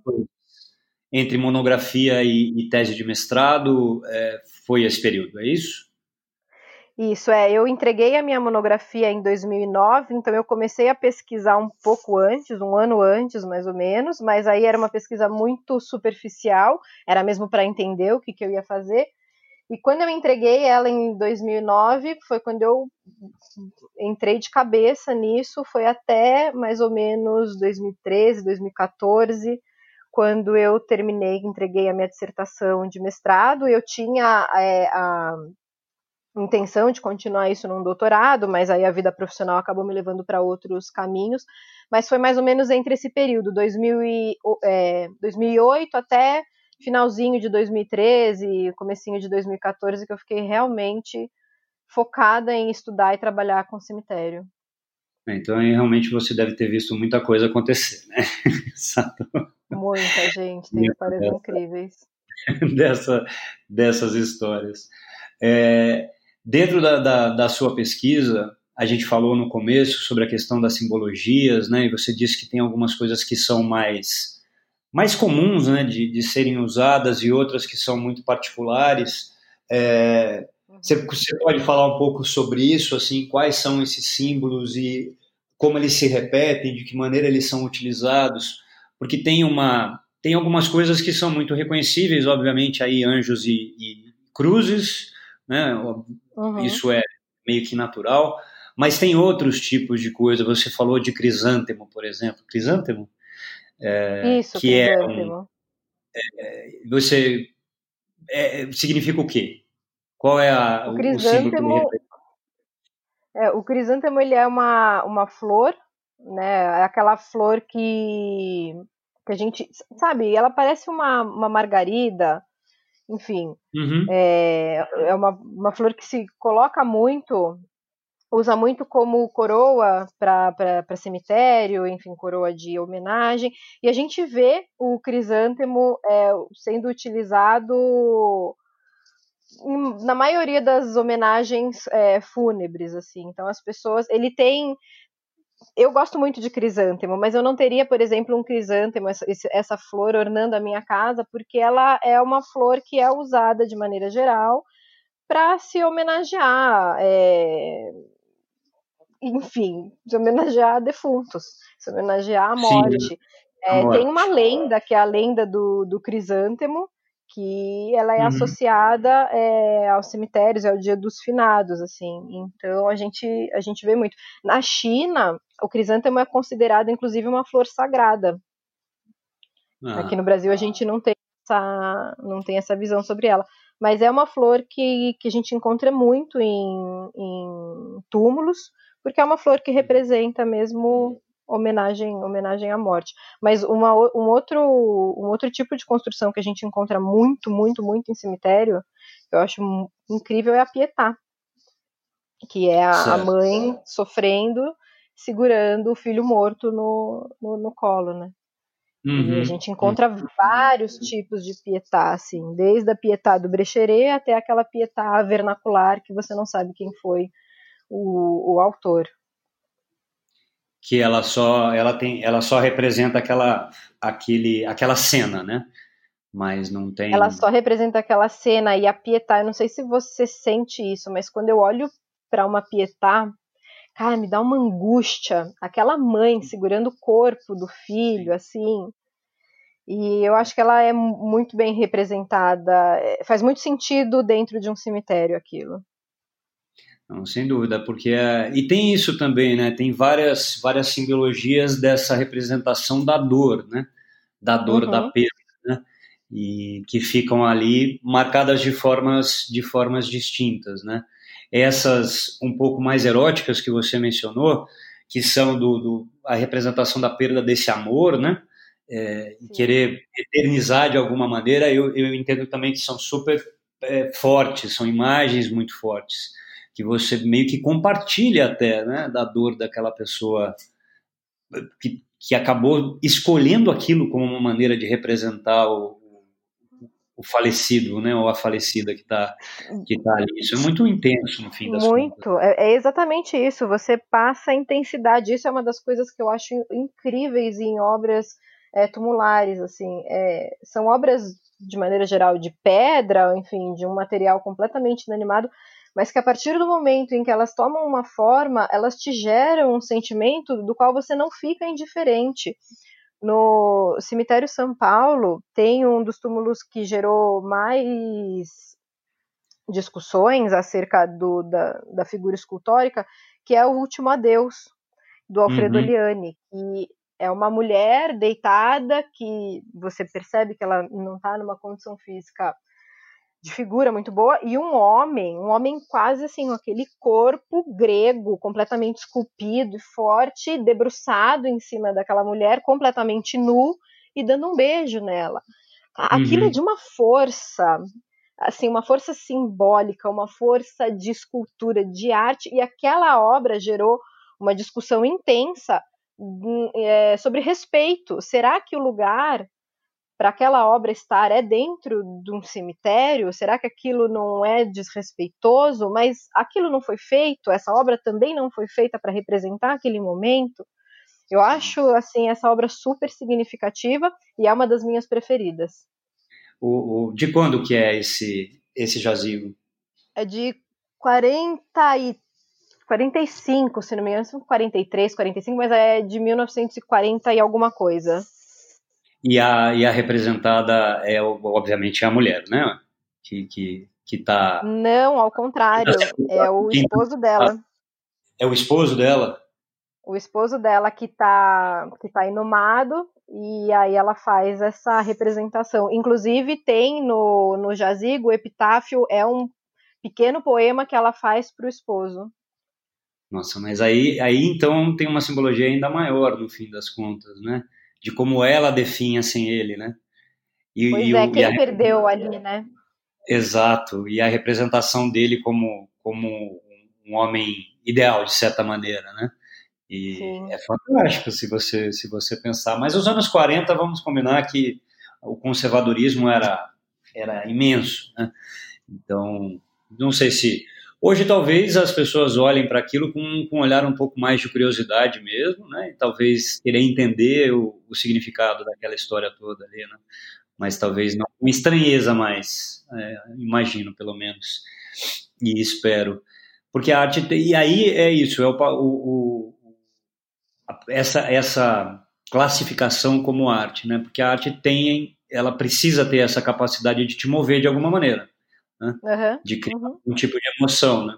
Entre monografia e, e tese de mestrado, é, foi esse período, é isso? Isso é, eu entreguei a minha monografia em 2009, então eu comecei a pesquisar um pouco antes, um ano antes, mais ou menos, mas aí era uma pesquisa muito superficial, era mesmo para entender o que, que eu ia fazer. E quando eu entreguei ela em 2009, foi quando eu entrei de cabeça nisso, foi até mais ou menos 2013, 2014, quando eu terminei, entreguei a minha dissertação de mestrado. Eu tinha é, a intenção de continuar isso num doutorado, mas aí a vida profissional acabou me levando para outros caminhos. Mas foi mais ou menos entre esse período, 2000 e, é, 2008 até finalzinho de 2013, comecinho de 2014, que eu fiquei realmente focada em estudar e trabalhar com cemitério. Então, realmente você deve ter visto muita coisa acontecer, né? Muita gente, tem histórias dessa, incríveis. Dessa, dessas histórias. É, dentro da, da, da, sua pesquisa, a gente falou no começo sobre a questão das simbologias, né? E você disse que tem algumas coisas que são mais, mais comuns, né? De, de serem usadas e outras que são muito particulares. É, você, você pode falar um pouco sobre isso, assim, quais são esses símbolos e como eles se repetem, de que maneira eles são utilizados? Porque tem uma tem algumas coisas que são muito reconhecíveis, obviamente aí anjos e, e cruzes, né? Uhum. Isso é meio que natural. Mas tem outros tipos de coisa. Você falou de crisântemo, por exemplo. Crisântemo? É, Isso, que crisântemo. É, um, é, você é, significa o quê? Qual é a, o, crisântemo, o é, o crisântemo ele é uma, uma flor, né? É aquela flor que, que a gente sabe, ela parece uma, uma margarida, enfim, uhum. é, é uma, uma flor que se coloca muito, usa muito como coroa para cemitério, enfim, coroa de homenagem, e a gente vê o crisântemo é, sendo utilizado na maioria das homenagens é, fúnebres, assim. Então as pessoas, ele tem eu gosto muito de crisântemo, mas eu não teria, por exemplo, um crisântemo, essa, essa, flor ornando a minha casa, porque ela é uma flor que é usada de maneira geral para se homenagear, é... enfim, se homenagear defuntos, se homenagear a morte. Sim, a é, morte. Tem uma lenda, que é a lenda do, do crisântemo, que ela é uhum. associada é, aos cemitérios, é o dia dos finados, assim. Então a gente a gente vê muito. Na China, o crisântemo é considerado inclusive uma flor sagrada. Ah. Aqui no Brasil a gente não tem essa não tem essa visão sobre ela, mas é uma flor que, que a gente encontra muito em, em túmulos, porque é uma flor que representa mesmo homenagem, homenagem à morte. Mas uma, um, outro, um outro tipo de construção que a gente encontra muito, muito, muito em cemitério, eu acho incrível, é a Pietá, que é a, a mãe sofrendo, segurando o filho morto no, no, no colo, né? Uhum. E a uhum. gente encontra uhum. vários tipos de pietá, assim, desde a pietá do Brecheret até aquela pietá vernacular que você não sabe quem foi o, o autor que ela só ela tem ela só representa aquela aquele aquela cena, né? Mas não tem Ela só representa aquela cena e a Pietá, eu não sei se você sente isso, mas quando eu olho para uma Pietá, cara, me dá uma angústia, aquela mãe segurando o corpo do filho assim. E eu acho que ela é muito bem representada, é, faz muito sentido dentro de um cemitério aquilo. Não, sem dúvida, porque é, e tem isso também, né? Tem várias várias simbologias dessa representação da dor, né? Da dor uhum. da perda, né? E que ficam ali marcadas de formas de formas distintas, né? Essas um pouco mais eróticas que você mencionou, que são do, do a representação da perda desse amor, né? É, querer eternizar de alguma maneira, eu, eu entendo também que são super é, fortes, são imagens muito fortes que você meio que compartilha até, né, da dor daquela pessoa que, que acabou escolhendo aquilo como uma maneira de representar o, o falecido, né, ou a falecida que está que tá ali. Isso é muito intenso no fim das muito. contas. Muito, é, é, exatamente isso. Você passa a intensidade. Isso é uma das coisas que eu acho incríveis em obras é, tumulares, assim. É, são obras de maneira geral de pedra, enfim, de um material completamente inanimado, mas que a partir do momento em que elas tomam uma forma, elas te geram um sentimento do qual você não fica indiferente. No cemitério São Paulo tem um dos túmulos que gerou mais discussões acerca do, da, da figura escultórica, que é o Último Adeus, do Alfredo uhum. Liani, que é uma mulher deitada que você percebe que ela não está numa condição física de figura muito boa, e um homem, um homem quase assim, aquele corpo grego, completamente esculpido e forte, debruçado em cima daquela mulher, completamente nu, e dando um beijo nela. Aquilo é uhum. é de uma força, assim, uma força simbólica, uma força de escultura, de arte, e aquela obra gerou uma discussão intensa é, sobre respeito. Será que o lugar para aquela obra estar é dentro de um cemitério? Será que aquilo não é desrespeitoso? Mas aquilo não foi feito, essa obra também não foi feita para representar aquele momento. Eu acho assim essa obra super significativa e é uma das minhas preferidas. O, o de quando que é esse esse jazigo? É de 40 e 45, se não me engano, são 43, 45, mas é de 1940 e alguma coisa. E a, e a representada é, obviamente, a mulher, né? Que, que, que tá... Não, ao contrário, é o esposo dela. É o esposo dela? O esposo dela que tá, que tá inumado, e aí ela faz essa representação. Inclusive, tem no, no jazigo, o epitáfio é um pequeno poema que ela faz para o esposo. Nossa, mas aí, aí então tem uma simbologia ainda maior no fim das contas, né? De como ela definha sem ele, né? E, pois e é, o, quem a... perdeu ali, né? Exato, e a representação dele como, como um homem ideal, de certa maneira, né? E Sim. é fantástico se você, se você pensar. Mas os anos 40, vamos combinar que o conservadorismo era, era imenso, né? Então, não sei se Hoje, talvez as pessoas olhem para aquilo com, com, um olhar um pouco mais de curiosidade mesmo, né? E talvez querer entender o, o, significado daquela história toda ali, né? Mas talvez não com estranheza mais, é, imagino, pelo menos. E espero. Porque a arte. E aí é isso, é o, o, essa, essa classificação como arte, né? Porque a arte tem. Ela precisa ter essa capacidade de te mover de alguma maneira né? Uhum, de criar uhum. um tipo de emoção, né?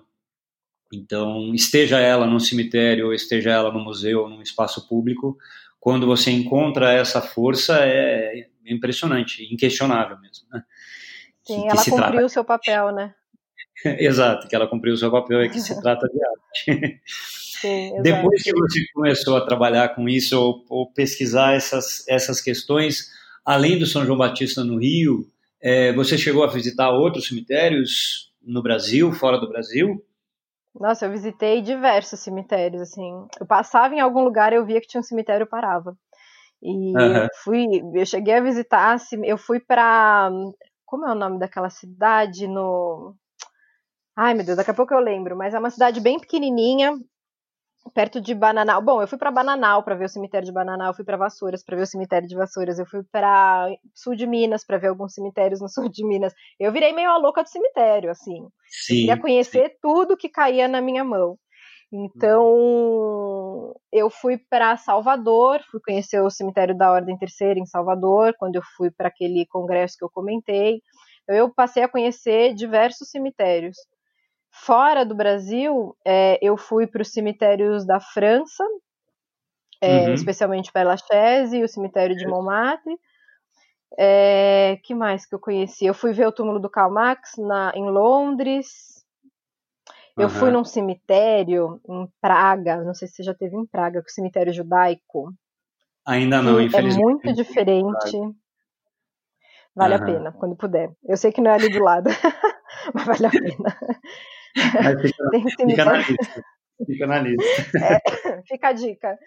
Então, esteja ela no cemitério, ou esteja ela no museu, ou num espaço público, quando você encontra essa força, é impressionante, inquestionável mesmo, né? Sim, que, ela que cumpriu o seu papel, né? exato, que ela cumpriu o seu papel é que se trata de arte. Sim, Depois que você começou a trabalhar com isso, ou, ou pesquisar essas, essas questões, além do São João Batista no Rio, é, você chegou a visitar outros cemitérios no Brasil, fora do Brasil? Nossa, eu visitei diversos cemitérios, assim. Eu passava em algum lugar, eu via que tinha um cemitério, eu parava. E uhum. eu fui, eu cheguei a visitar, eu fui para como é o nome daquela cidade no Ai, meu Deus, daqui a pouco eu lembro, mas é uma cidade bem pequenininha, perto de Bananal. Bom, eu fui para Bananal para ver o cemitério de Bananal, eu fui para Vassouras para ver o cemitério de Vassouras, eu fui para sul de Minas para ver alguns cemitérios no sul de Minas. Eu virei meio a louca do cemitério, assim. Sim, eu queria conhecer sim. tudo que caía na minha mão. Então, eu fui para Salvador, fui conhecer o cemitério da Ordem Terceira em Salvador, quando eu fui para aquele congresso que eu comentei. Eu passei a conhecer diversos cemitérios. Fora do Brasil, é, eu fui para os cemitérios da França, é, uhum. especialmente Père Lachaise e o cemitério de Montmartre. É, que mais que eu conheci? Eu fui ver o túmulo do Karl Marx na, em Londres. Eu uhum. fui num cemitério em Praga, não sei se você já teve em Praga, que é o cemitério judaico. Ainda não, é infelizmente. É muito diferente. Vale uhum. a pena, quando puder. Eu sei que não é ali do lado, mas vale a pena. Mas fica, fica na lista. Fica na lista. É, fica a dica.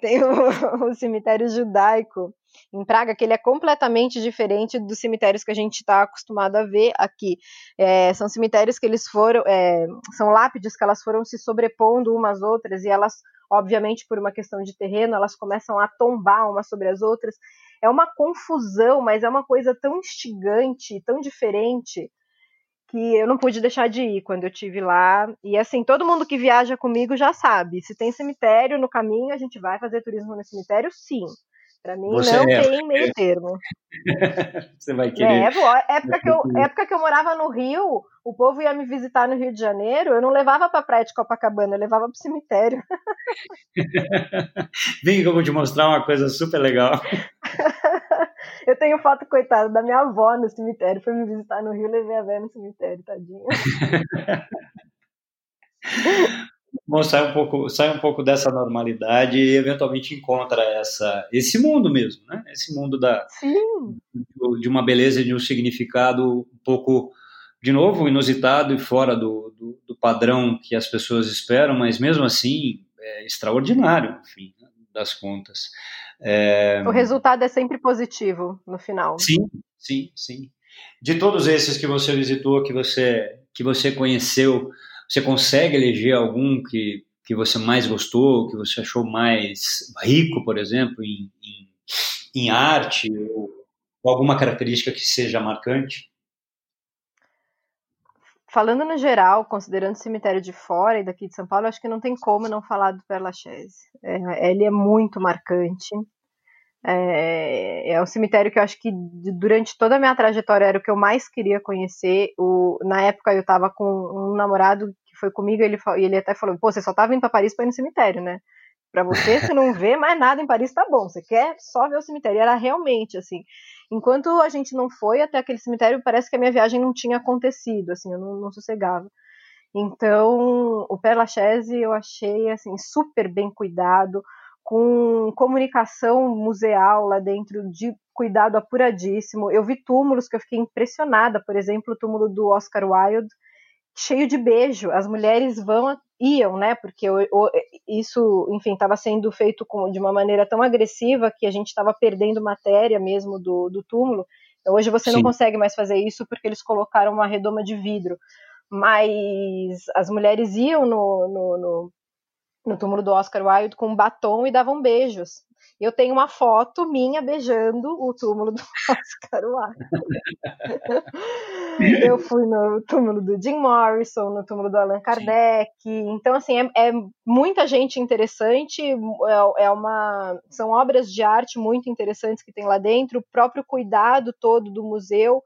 Tem o, o, cemitério judaico em Praga, que ele é completamente diferente dos cemitérios que a gente está acostumado a ver aqui. É, são cemitérios que eles foram, é, são lápides que elas foram se sobrepondo umas às outras e elas, obviamente, por uma questão de terreno, elas começam a tombar umas sobre as outras. É uma confusão, mas é uma coisa tão instigante, tão diferente que eu não pude deixar de ir quando eu tive lá. E assim, todo mundo que viaja comigo já sabe, se tem cemitério no caminho, a gente vai fazer turismo no cemitério, sim. Para mim você não é, tem meio termo. você vai querer. É, época que, eu, época que eu morava no Rio, o povo ia me visitar no Rio de Janeiro, eu não levava para praia de Copacabana, eu levava para o cemitério. Vem que eu vou te mostrar uma coisa super legal. eu tenho foto, coitada, da minha avó no cemitério. Foi me visitar no Rio, levei a véia no cemitério, tadinha. Bom, sai um pouco, sai um pouco dessa normalidade e eventualmente encontra essa, esse mundo mesmo, né? Esse mundo da, Sim. de uma beleza e de um significado um pouco, de novo, inusitado e fora do, do, do padrão que as pessoas esperam, mas mesmo assim é extraordinário, enfim, das contas. É... O resultado é sempre positivo no final. Sim, sim, sim. De todos esses que você visitou, que você, que você conheceu, você consegue eleger algum que, que você mais gostou, que você achou mais rico, por exemplo, em, em, em arte, ou, ou alguma característica que seja marcante? Falando no geral, considerando o cemitério de fora e daqui de São Paulo, acho que não tem como não falar do Père Lachaise. É, ele é muito marcante. É, é um cemitério que eu acho que durante toda a minha trajetória era o que eu mais queria conhecer. O, na época eu estava com um namorado que foi comigo e ele, ele até falou: Pô, você só estava indo para Paris para ir no cemitério, né? Para você, você não vê mais nada em Paris, tá bom. Você quer só ver o cemitério. E era realmente assim. Enquanto a gente não foi até aquele cemitério, parece que a minha viagem não tinha acontecido, assim, eu não, não sossegava. Então, o Père Lachaise eu achei assim super bem cuidado com comunicação museal lá dentro, de cuidado apuradíssimo. Eu vi túmulos que eu fiquei impressionada, por exemplo, o túmulo do Oscar Wilde, cheio de beijo. As mulheres vão iam, né? Porque isso, enfim, estava sendo feito com, de uma maneira tão agressiva que a gente estava perdendo matéria mesmo do, do túmulo. Então, hoje você Sim. não consegue mais fazer isso porque eles colocaram uma redoma de vidro. Mas as mulheres iam no, no, no no túmulo do Oscar Wilde com um batom e davam beijos. Eu tenho uma foto minha beijando o túmulo do Oscar Wilde. eu fui no túmulo do Jim Morrison, no túmulo do Allan Kardec. Sim. Então, assim, é, é, muita gente interessante. É, é, uma, são obras de arte muito interessantes que tem lá dentro. O próprio cuidado todo do museu.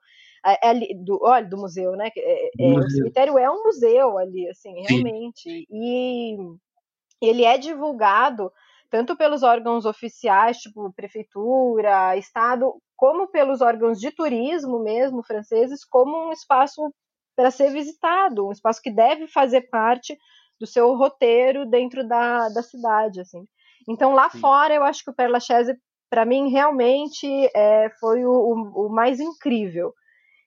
É, é do, olha, do museu, né? É, é. O cemitério é um museu ali, assim, realmente. Sim. E ele é divulgado tanto pelos órgãos oficiais, tipo prefeitura, estado, como pelos órgãos de turismo mesmo franceses, como um espaço para ser visitado, um espaço que deve fazer parte do seu roteiro dentro da, da cidade, assim. Então lá Sim. fora eu acho que o Père Lachaise para mim realmente é, foi o, o, o mais incrível.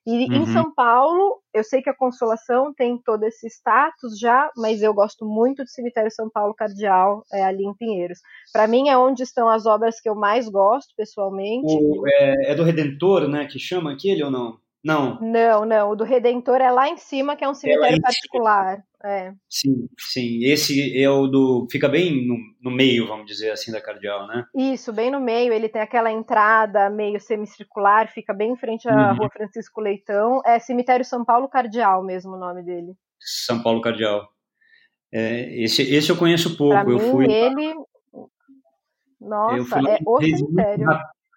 E uhum. em São Paulo, eu sei que a Consolação tem todo esse status já, mas eu gosto muito do Cemitério São Paulo Cardeal, é, ali em Pinheiros. Para mim é onde estão as obras que eu mais gosto, pessoalmente. O, é, é, do Redentor, né, que chama aquele ou não? Não. Não, não. O do Redentor é lá em cima, que é um é cemitério é particular. É. Sim, sim. Esse é o do. Fica bem no, no, meio, vamos dizer assim, da cardeal, né? Isso, bem no meio. Ele tem aquela entrada meio semicircular, fica bem em frente à uhum. rua Francisco Leitão. É Cemitério São Paulo Cardeal mesmo o nome dele. São Paulo Cardeal. É, esse, esse eu conheço pouco. Pra eu mim, fui. Ele. Nossa, é o cemitério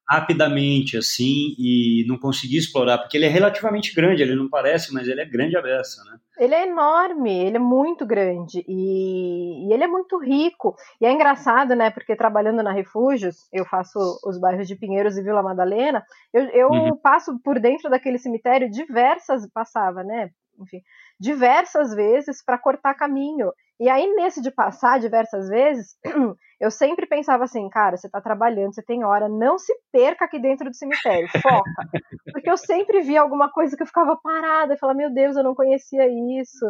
rapidamente assim e não consegui explorar, porque ele é relativamente grande, ele não parece, mas ele é grande a beça, né? Ele é enorme, ele é muito grande e, e, ele é muito rico. E é engraçado, né? Porque trabalhando na Refúgios, eu faço os bairros de Pinheiros e Vila Madalena, eu, eu uhum. passo por dentro daquele cemitério diversas, passava, né? Enfim, diversas vezes para cortar caminho. E aí, nesse de passar diversas vezes, eu sempre pensava assim, cara, você está trabalhando, você tem hora, não se perca aqui dentro do cemitério, foca. Porque eu sempre via alguma coisa que eu ficava parada e falava, meu Deus, eu não conhecia isso.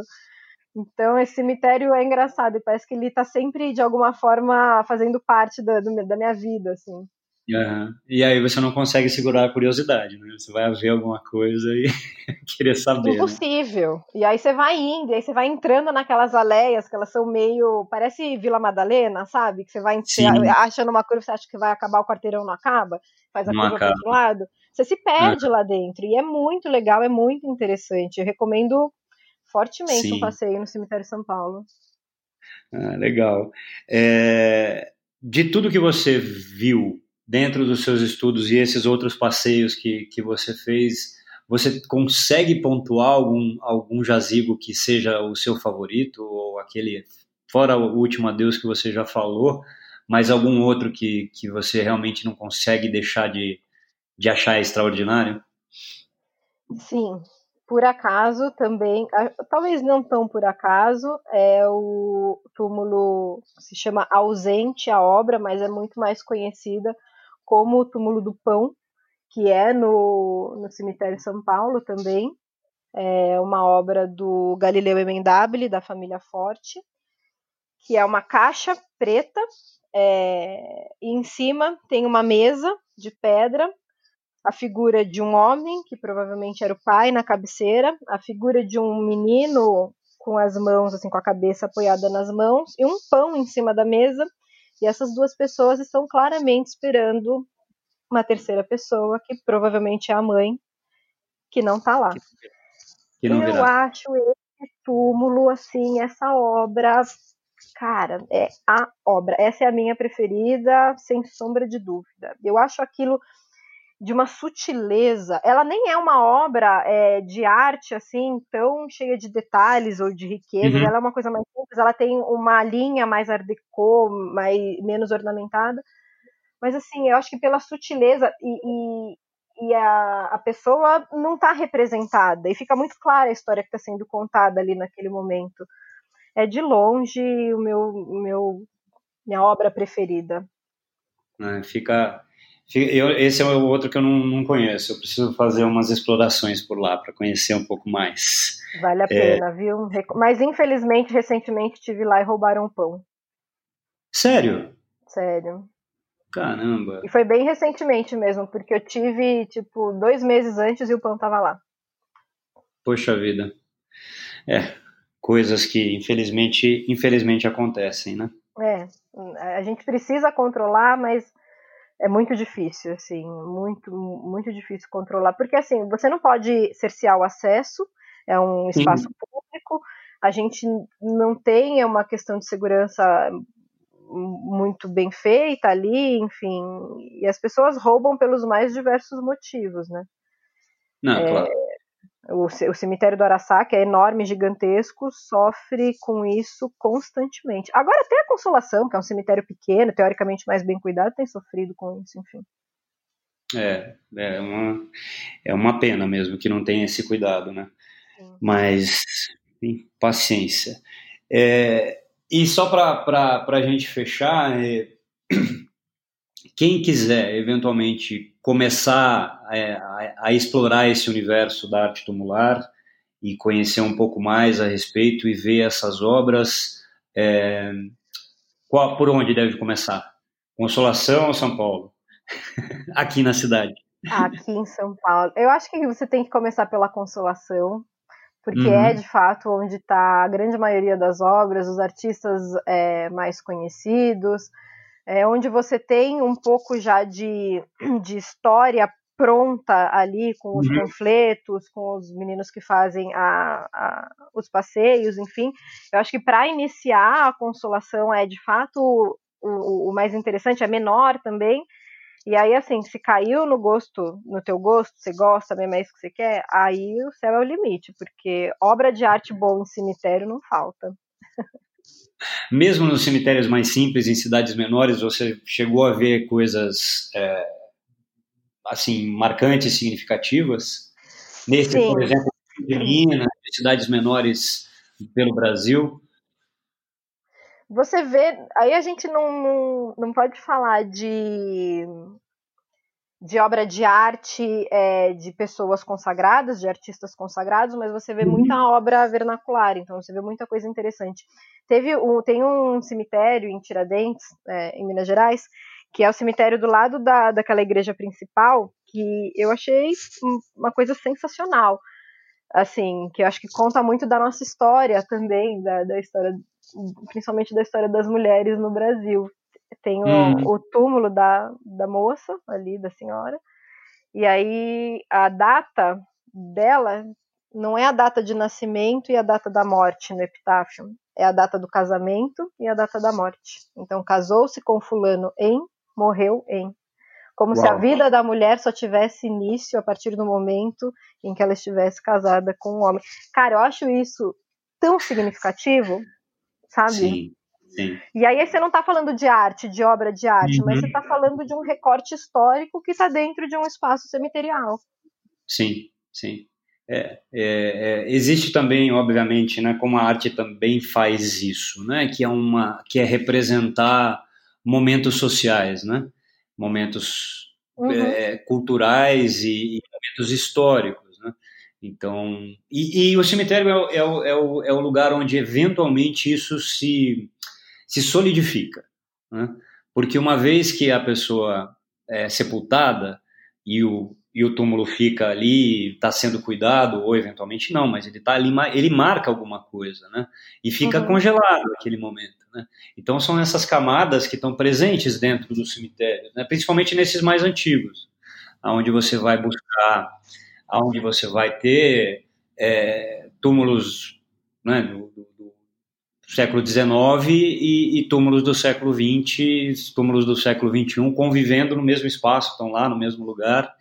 Então, esse cemitério é engraçado e parece que ele está sempre, de alguma forma, fazendo parte da, do, da minha vida, assim. Uhum. E aí você não consegue segurar a curiosidade, né? Você vai ver alguma coisa e querer saber. Né? Impossível. Né? E aí você vai indo, e aí você vai entrando naquelas aleias que elas são meio. Parece Vila Madalena, sabe? Que você vai achando uma curva, você acha que vai acabar, o quarteirão não acaba, faz a não curva outro lado. Você se perde lá dentro. E é muito legal, é muito interessante. Eu recomendo fortemente Sim. um passeio no cemitério São Paulo. Ah, legal. É... De tudo que você viu dentro dos seus estudos e esses outros passeios que, que você fez, você consegue pontuar algum, algum jazigo que seja o seu favorito ou aquele fora o último adeus que você já falou, mas algum outro que, que você realmente não consegue deixar de, de achar extraordinário? Sim, por acaso também, talvez não tão por acaso, é o túmulo se chama Ausente a obra, mas é muito mais conhecida como o túmulo do Pão, que é no, no cemitério São Paulo também. É uma obra do Galileu Emendabile, da família Forte, que é uma caixa preta, é, e em cima tem uma mesa de pedra a figura de um homem, que provavelmente era o pai, na cabeceira, a figura de um menino com as mãos, assim, com a cabeça apoiada nas mãos, e um pão em cima da mesa. E essas duas pessoas estão claramente esperando uma terceira pessoa, que provavelmente é a mãe, que não está lá. Que não Eu acho esse túmulo, assim, essa obra, cara, é a obra. Essa é a minha preferida, sem sombra de dúvida. Eu acho aquilo de uma sutileza. Ela nem é uma obra é, de arte assim tão cheia de detalhes ou de riqueza. Uhum. Ela é uma coisa mais simples. Ela tem uma linha mais art déco, mais menos ornamentada. Mas assim, eu acho que pela sutileza e, e, e a, a pessoa não está representada e fica muito clara a história que está sendo contada ali naquele momento. É de longe o meu, o meu minha obra preferida. É, fica eu, esse é o outro que eu não, não, conheço. Eu preciso fazer umas explorações por lá para conhecer um pouco mais. Vale a é... pena, viu? Mas infelizmente, recentemente tive lá e roubaram o pão. Sério? Sério. Caramba. E foi bem recentemente mesmo, porque eu tive, tipo, dois meses antes e o pão tava lá. Poxa vida. É, coisas que infelizmente, infelizmente acontecem, né? É, a gente precisa controlar, mas é muito difícil, assim, muito, muito difícil controlar, porque assim, você não pode cercear o acesso, é um espaço Sim. público, a gente não tem é uma questão de segurança muito bem feita ali, enfim, e as pessoas roubam pelos mais diversos motivos, né? Não, é, claro. O, o cemitério do Araçá, que é enorme, gigantesco, sofre com isso constantemente. Agora até a Consolação, que é um cemitério pequeno, teoricamente mais bem cuidado, tem sofrido com isso, enfim. É, é uma, é uma pena mesmo que não tenha esse cuidado, né? Sim. Mas, enfim, paciência. É, e só para a gente fechar, é, quem quiser eventualmente começar a, a, a, explorar esse universo da arte tumular e conhecer um pouco mais a respeito e ver essas obras, é, qual, por onde deve começar? Consolação ou São Paulo? Aqui na cidade. Aqui em São Paulo. Eu acho que você tem que começar pela Consolação, porque uhum. é de fato onde está a grande maioria das obras, os artistas é, mais conhecidos é, onde você tem um pouco já de, de história pronta ali com os uhum. panfletos, com os meninos que fazem a, a, os passeios, enfim. Eu acho que para iniciar a consolação é de fato o, o, mais interessante, é menor também. E aí, assim, se caiu no gosto, no teu gosto, você gosta mesmo, é isso que você quer, aí o céu é o limite, porque obra de arte boa em cemitério não falta. Mesmo nos cemitérios mais simples, em cidades menores, você chegou a ver coisas é, assim marcantes, significativas? Nesse, Sim. por exemplo, de Minas, cidades menores pelo Brasil? Você vê, aí a gente não, não, não pode falar de de obra de arte é, de pessoas consagradas, de artistas consagrados, mas você vê muita uhum. obra vernacular, então você vê muita coisa interessante. Teve um, tem um cemitério em Tiradentes, é, em Minas Gerais, que é o cemitério do lado da, daquela igreja principal, que eu achei uma coisa sensacional. Assim, que eu acho que conta muito da nossa história também, da, da história, principalmente da história das mulheres no Brasil. Tem o, hum. o túmulo da, da moça ali, da senhora, e aí a data dela não é a data de nascimento e a data da morte no epitáfio, é a data do casamento e a data da morte. Então, casou-se com fulano em, morreu em. Como Uau. se a vida da mulher só tivesse início a partir do momento em que ela estivesse casada com um homem. Cara, eu acho isso tão significativo, sabe? Sim. Sim. E aí você não está falando de arte, de obra de arte, uhum. mas você está falando de um recorte histórico que está dentro de um espaço cemiterial. Sim, sim. É, é, é, existe também, obviamente, né, como a arte também faz isso, né, que é uma, que é representar momentos sociais, né, momentos uhum. é, culturais e, e, momentos históricos, né. Então, e, e o cemitério é, é, o, é, o, é o lugar onde eventualmente isso se se solidifica, né, porque uma vez que a pessoa é sepultada e o e o túmulo fica ali, está sendo cuidado, ou eventualmente não, mas ele está ali, ele marca alguma coisa, né? E fica uhum. congelado naquele momento, né? Então são essas camadas que estão presentes dentro do cemitério, né? principalmente nesses mais antigos, aonde você vai buscar, aonde você vai ter é, túmulos né, do, do, do, século XIX e, e, túmulos do século XX, túmulos do século XXI convivendo no mesmo espaço, estão lá no mesmo lugar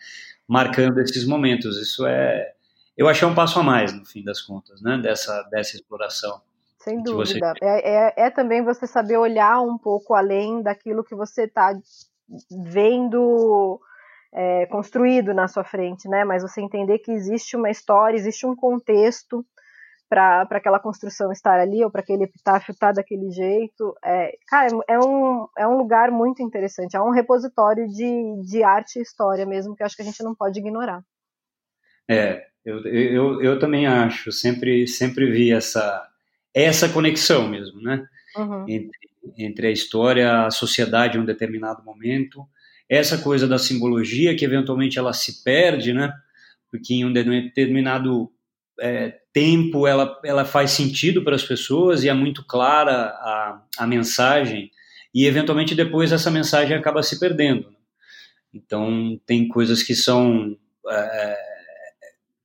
marcando esses momentos. Isso é, eu achei um passo a mais no fim das contas, né? Dessa dessa exploração. Sem dúvida. Você... É, é, é, também você saber olhar um pouco além daquilo que você está vendo é, construído na sua frente, né? Mas você entender que existe uma história, existe um contexto para aquela construção estar ali, ou para aquele epitáfio estar daquele jeito. É, cara, é um, é um lugar muito interessante, é um repositório de, de arte e história mesmo, que eu acho que a gente não pode ignorar. É, eu, eu, eu também acho, sempre, sempre vi essa, essa conexão mesmo, né? Uhum. Entre, entre a história, a sociedade em um determinado momento, essa coisa da simbologia que eventualmente ela se perde, né? Porque em um determinado é, tempo ela, ela faz sentido para as pessoas e é muito clara a, a mensagem e eventualmente depois essa mensagem acaba se perdendo. Então tem coisas que são é,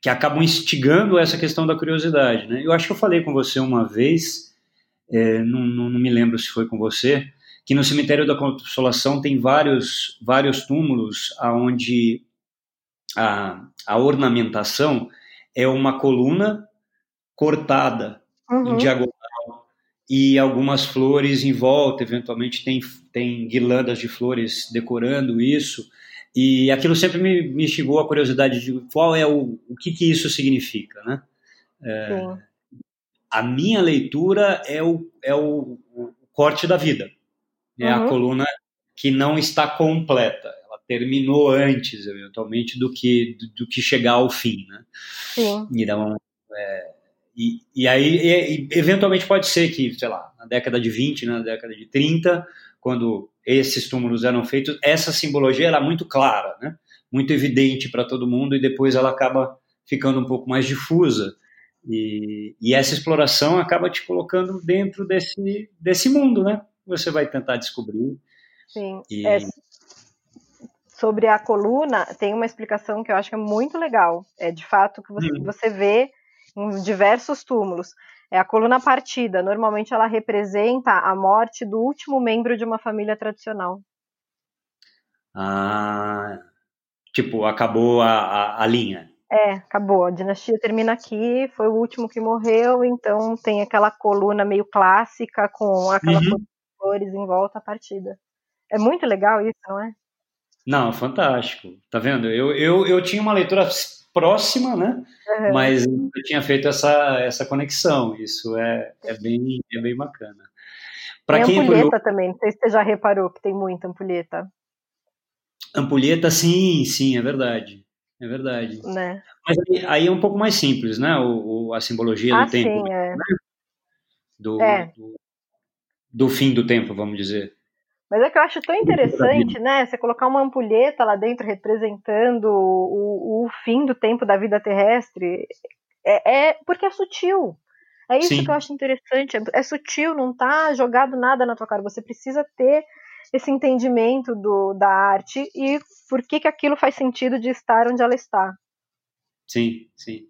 que acabam instigando essa questão da curiosidade. Né? Eu acho que eu falei com você uma vez, é, não, não, não me lembro se foi com você, que no cemitério da Consolação tem vários vários túmulos aonde a, a ornamentação é uma coluna cortada uhum. em diagonal e algumas flores em volta, eventualmente tem, tem guirlandas de flores decorando isso. E aquilo sempre me, me instigou a curiosidade de qual é o, o que, que isso significa, né? É, a minha leitura é o, é o, o corte da vida. É uhum. a coluna que não está completa terminou antes, eventualmente, do que, do, do que chegar ao fim, né? Sim. Então, é, e, e aí, e, eventualmente pode ser que, sei lá, na década de 20, na década de 30, quando esses túmulos eram feitos, essa simbologia era muito clara, né? Muito evidente para todo mundo e depois ela acaba ficando um pouco mais difusa. E, e essa exploração acaba te colocando dentro desse, desse mundo, né? Você vai tentar descobrir. Sim. E... É, sobre a coluna, tem uma explicação que eu acho que é muito legal. É de fato que você, uhum. você vê em diversos túmulos. É a coluna partida. Normalmente ela representa a morte do último membro de uma família tradicional. Ah, tipo, acabou a, a, a linha. É, acabou. A dinastia termina aqui, foi o último que morreu, então tem aquela coluna meio clássica com aquela uhum. flores em volta à partida. É muito legal isso, não é? Não, fantástico. Tá vendo? Eu, eu, eu tinha uma leitura próxima, né? Uhum. Mas eu tinha feito essa, essa conexão. Isso é, é, bem, é bem bacana. Tem quem ampulheta eu... também, não sei se você já reparou que tem muita ampulheta. Ampulheta, sim, sim, é verdade. É verdade. Né? Mas aí, aí, é um pouco mais simples, né? O, o a simbologia ah, do tempo. Sim, é. Né? Do, é. do, do fim do tempo, vamos dizer. Mas é que eu acho tão interessante, né? Você colocar uma ampulheta lá dentro representando o, o fim do tempo da vida terrestre. É, é porque é sutil. É isso Sim. que eu acho interessante. É, é, sutil, não tá jogado nada na tua cara. Você precisa ter esse entendimento do, da arte e por que, que aquilo faz sentido de estar onde ela está. Sim, sim.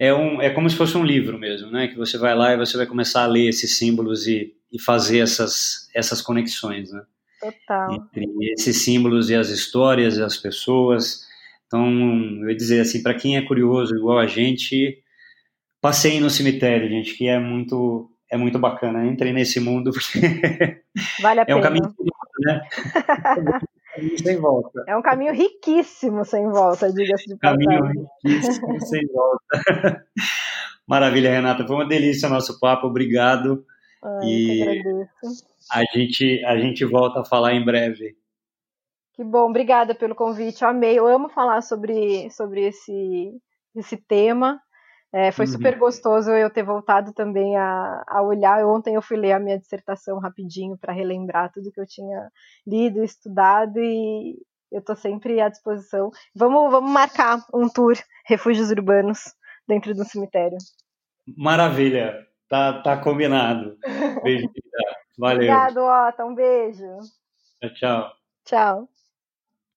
É, um, é como se fosse um livro mesmo, né? Que você vai lá e você vai começar a ler esses símbolos e, e fazer essas, essas conexões, né? Total. Entre esses símbolos e as histórias e as pessoas. Então, eu ia dizer assim, para quem é curioso igual a gente, passeiem no cemitério, gente, que é muito é muito bacana. Entrei nesse mundo porque vale a é pena. um caminho sem volta, né? É um caminho sem volta. É um caminho riquíssimo sem volta, diga-se de Caminho passagem. riquíssimo sem volta. Maravilha, Renata. Foi uma delícia o nosso papo. Obrigado. Ai, e. a gente, a gente volta a falar em breve. Que bom, obrigada pelo convite. Eu amei. Eu amo falar sobre, sobre esse, esse tema. É, foi Uhum. super gostoso eu ter voltado também a, a olhar. Ontem eu fui ler a minha dissertação rapidinho para relembrar tudo que eu tinha lido, estudado e eu estou sempre à disposição. Vamos, vamos marcar um tour refúgios urbanos dentro do cemitério. Maravilha. Tá, tá combinado. Beijo. Valeu. Obrigado, Otto. Um beijo. Tchau, tchau. Tchau.